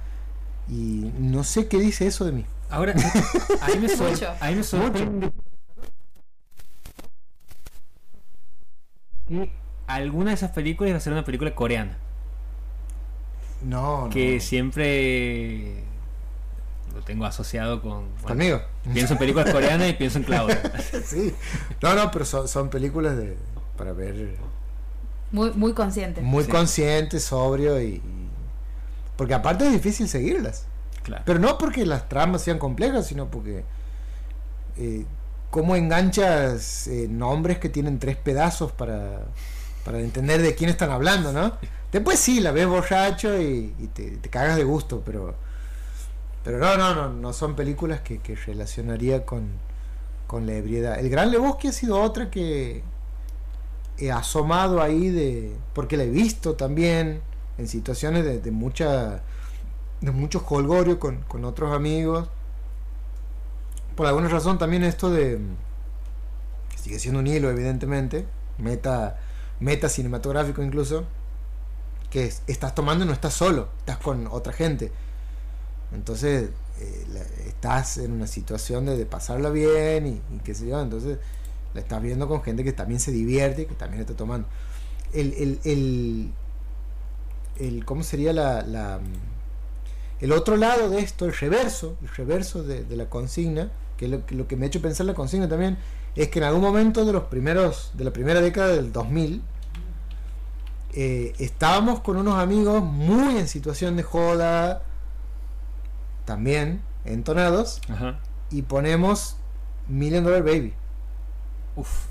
y no sé qué dice eso de mí. Ahora, ahí me, sor- Mucho. ahí me sorprende que alguna de esas películas iba a ser una película coreana. No, no. Que siempre lo tengo asociado con... bueno, Conmigo. Pienso en películas coreanas y pienso en Claudia. sí. No, no, pero son, son películas de, para ver Muy, muy consciente. muy Sí. consciente, sobrio y, y- Porque aparte es difícil seguirlas. Claro. Pero no porque las tramas sean complejas, sino porque... Eh, ¿Cómo enganchas eh, nombres que tienen tres pedazos para, para entender de quién están hablando, no? Después sí, la ves borracho y, te, cagas de gusto, pero... Pero no, no, no, no son películas que, relacionaría con, con la ebriedad. El Gran Lebowski ha sido otra que he asomado ahí de... Porque la he visto también en situaciones de, de mucha... De mucho jolgorio con, con otros amigos. Por alguna razón también esto de... Sigue siendo un hilo, evidentemente. Meta, meta cinematográfico incluso. Que es- estás tomando y no estás solo. Estás con otra gente. Entonces, eh, estás en una situación de, pasarla bien y, y qué sé yo. Entonces, la estás viendo con gente que también se divierte, que también está tomando. El, el, el, el- ¿cómo sería la, el otro lado de esto, el reverso, el reverso de la consigna, que lo, que- lo que me ha hecho pensar la consigna también, es que en algún momento de los primeros, de la primera década del 2000, eh, estábamos con unos amigos muy en situación de joda, también entonados, Ajá. y ponemos Million Dollar Baby. Uf.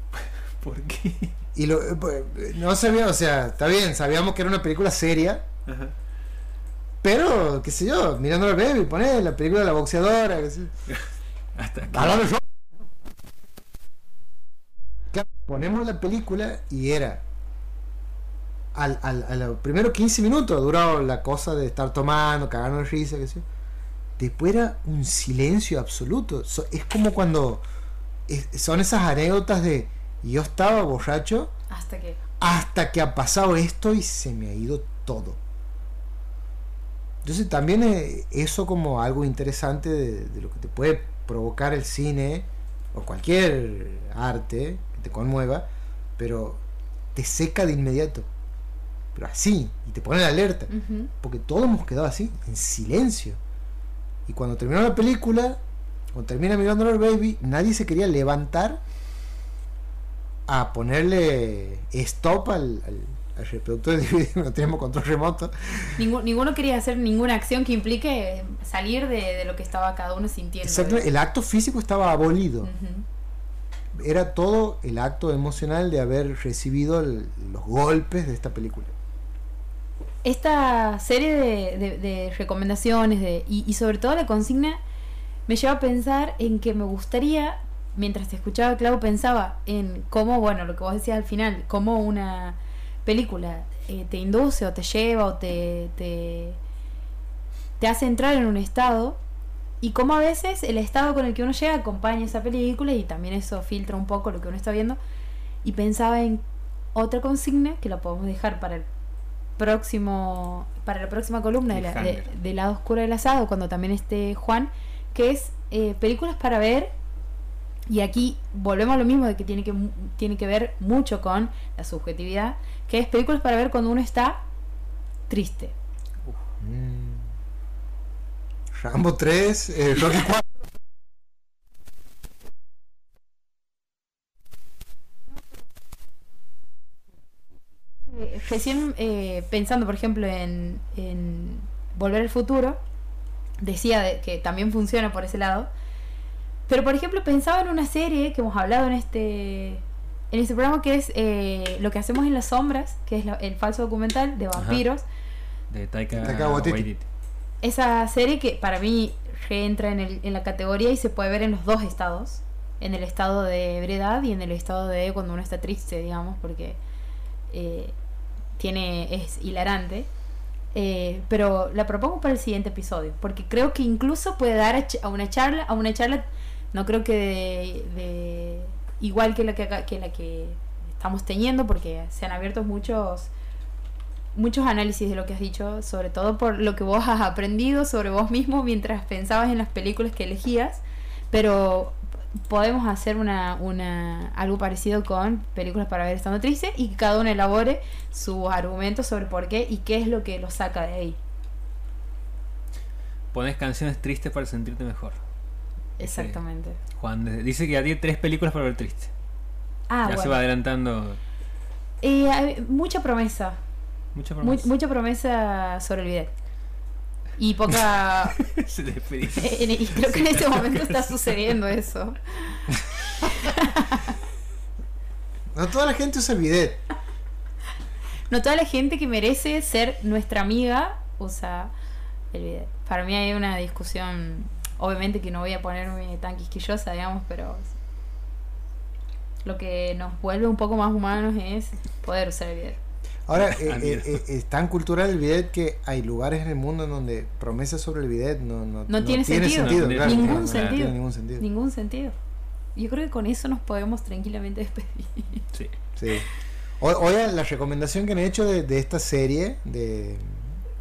¿Por qué? Y lo, eh, pues, no sabía, o sea, está bien, sabíamos que era una película seria, Ajá. pero, qué sé yo, mirando al baby, poné la película de la boxeadora, qué sé yo. Hasta que- Hablando yo. Claro, ponemos la película y era al, al, a los primeros 15 minutos duraba la cosa de estar tomando, cagando de risa, qué sé yo. Después era un silencio absoluto. So- es como cuando es- son esas anécdotas de yo estaba borracho Hasta que. hasta que ha pasado esto y se me ha ido todo. Entonces también eh, eso como algo interesante de, de lo que te puede provocar el cine o cualquier arte que te conmueva, pero te seca de inmediato. Pero así, y te pone en alerta. Porque todos hemos quedado así, en silencio. Y cuando terminó la película, cuando termina mirando al baby, nadie se quería levantar a ponerle stop al, al, al reproductor de DVD, no tenemos control remoto. Ninguno quería hacer ninguna acción que implique salir de, de lo que estaba cada uno sintiendo. Exacto, el acto físico estaba abolido. Era todo el acto emocional de haber recibido el- los golpes de esta película. Esta serie de, de- de recomendaciones de, y, y sobre todo la consigna me lleva a pensar en que me gustaría, mientras te escuchaba Clau, pensaba en cómo, bueno, lo que vos decías al final, cómo una película eh, te induce o te lleva o te, te, te hace entrar en un estado y cómo a veces el estado con el que uno llega acompaña esa película y también eso filtra un poco lo que uno está viendo y pensaba en otra consigna que la podemos dejar para el próximo para la próxima columna de, la, de, lado oscuro del asado cuando también esté Juan que es eh, películas para ver y aquí volvemos a lo mismo de que tiene que tiene que ver mucho con la subjetividad que es películas para ver cuando uno está triste Mm. Rambo 3, eh, Rocky 4. Eh, recién eh, pensando, por ejemplo, en, en Volver al Futuro, decía de- que también funciona por ese lado. Pero, por ejemplo, pensaba en una serie que hemos hablado en este en este programa que es eh, Lo que hacemos en las sombras, que es la- el falso documental de vampiros. De Taika, Taika Waititi. Waititi. Esa serie que para mí reentra en, el- en la categoría y se puede ver en los dos estados. en el estado de ebriedad y en el estado de cuando uno está triste, digamos, porque eh, tiene es hilarante. Eh, pero la propongo para el siguiente episodio, porque creo que incluso puede dar a, ch- a una charla, a una charla, no creo que de, de- igual que la que, la que estamos teniendo, porque se han abierto muchos muchos análisis de lo que has dicho, sobre todo por lo que vos has aprendido sobre vos mismo mientras pensabas en las películas que elegías, pero podemos hacer una, una algo parecido con películas para ver estando triste y que cada uno elabore sus argumentos sobre por qué y qué es lo que lo saca de ahí. Pones canciones tristes para sentirte mejor. Exactamente. Juan de- dice que ya tiene tres películas para ver triste. Ah, ya se va adelantando. Eh, hay mucha promesa, Mucha mu- promesa. mucha promesa sobre el bidet. Y poca... Se y creo que en este momento está sucediendo eso. No toda la gente usa el bidet. No toda la gente que merece ser nuestra amiga usa el video. Para mí hay una discusión, obviamente que no voy a ponerme tan quisquillosa, digamos, pero lo que nos vuelve un poco más humanos es poder usar el video. Ahora, eh, Ah, eh, mira. eh, es tan cultural el bidet que hay lugares en el mundo en donde promesas sobre el bidet no, no, No tiene sentido. No claro, Ningún sentido. ningún sentido. Ningún sentido. Yo creo que con eso nos podemos tranquilamente despedir. Sí. Sí. Oiga, la recomendación que han hecho de, de esta serie, de...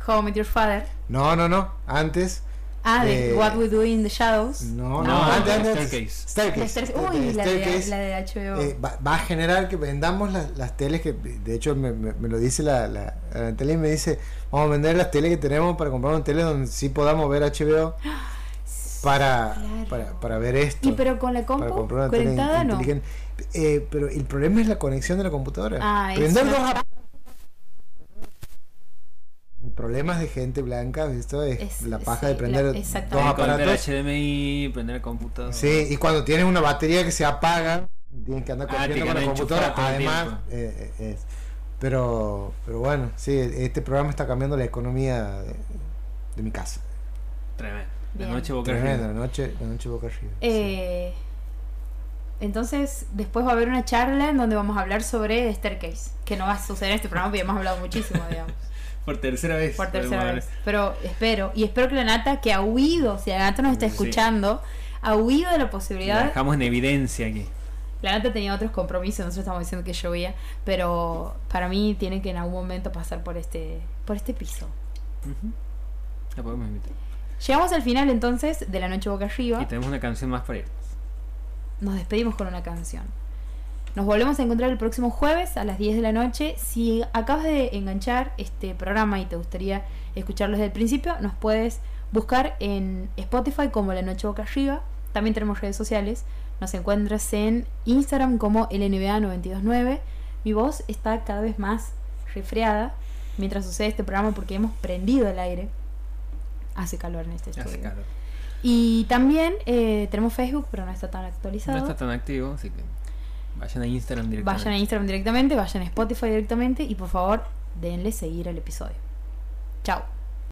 How I Met Your Father. No, no, no, antes... Ah, de Eh, What We Do in the Shadows. No, no, No, antes, antes, Staircase. Staircase. La Stair- Uy, la de, Staircase, la de HBO. eh, va, va a generar que vendamos las, las teles que de hecho me, me- me lo dice la, la, la tele y me dice vamos a vender las teles que tenemos para comprar una tele donde sí podamos ver HBO para, Claro. para, para ver esto y pero con la para compu comprar una tele conectada no. inteligente Eh, pero el problema es la conexión de la computadora Ah, Prender eso. dos problemas de gente blanca esto es, Es- la paja sí, de prender la- dos exactamente. Prender aparatos HDMI, prender el computador. Sí, y cuando tienes una batería que se apaga, tienes que andar Ah, corriendo con la computadora. Además, eh, eh, es- pero, pero bueno, sí, este programa está cambiando la economía de, de mi casa. Tremendo. La Bien. noche boca Tremendo, la arriba. noche, la noche boca arriba. sí. Eh, entonces, después va a haber una charla en donde vamos a hablar sobre Staircase, que no va a suceder en este programa, porque ya hemos hablado muchísimo, digamos, Por tercera vez. por tercera vez. Pero espero, y espero que la Nata, que ha huido, si la Nata nos está Sí. escuchando, ha huido de la La posibilidad. dejamos en evidencia aquí. La Nata tenía otros compromisos, nosotros estamos diciendo que llovía, pero para mí tiene que en algún momento pasar por este, por este piso. La podemos invitar. Llegamos al final entonces de la noche boca arriba. Y tenemos una canción más para ir. nos despedimos con una canción. Nos volvemos a encontrar el próximo jueves a las 10 de la noche. Si acabas de enganchar este programa y te gustaría escucharlo desde el principio, nos puedes buscar en Spotify como La Noche Boca Arriba. También tenemos redes sociales. Nos encuentras en Instagram como LNBA929. Mi voz está cada vez más resfriada mientras sucede este programa porque hemos prendido el aire. Hace calor en este Hace estudio. calor. Y también eh, tenemos Facebook, pero no está tan No actualizado. está tan activo, así que vayan a Instagram directamente. Vayan a Instagram directamente, vayan a Spotify directamente y por favor denle seguir al episodio. Chao.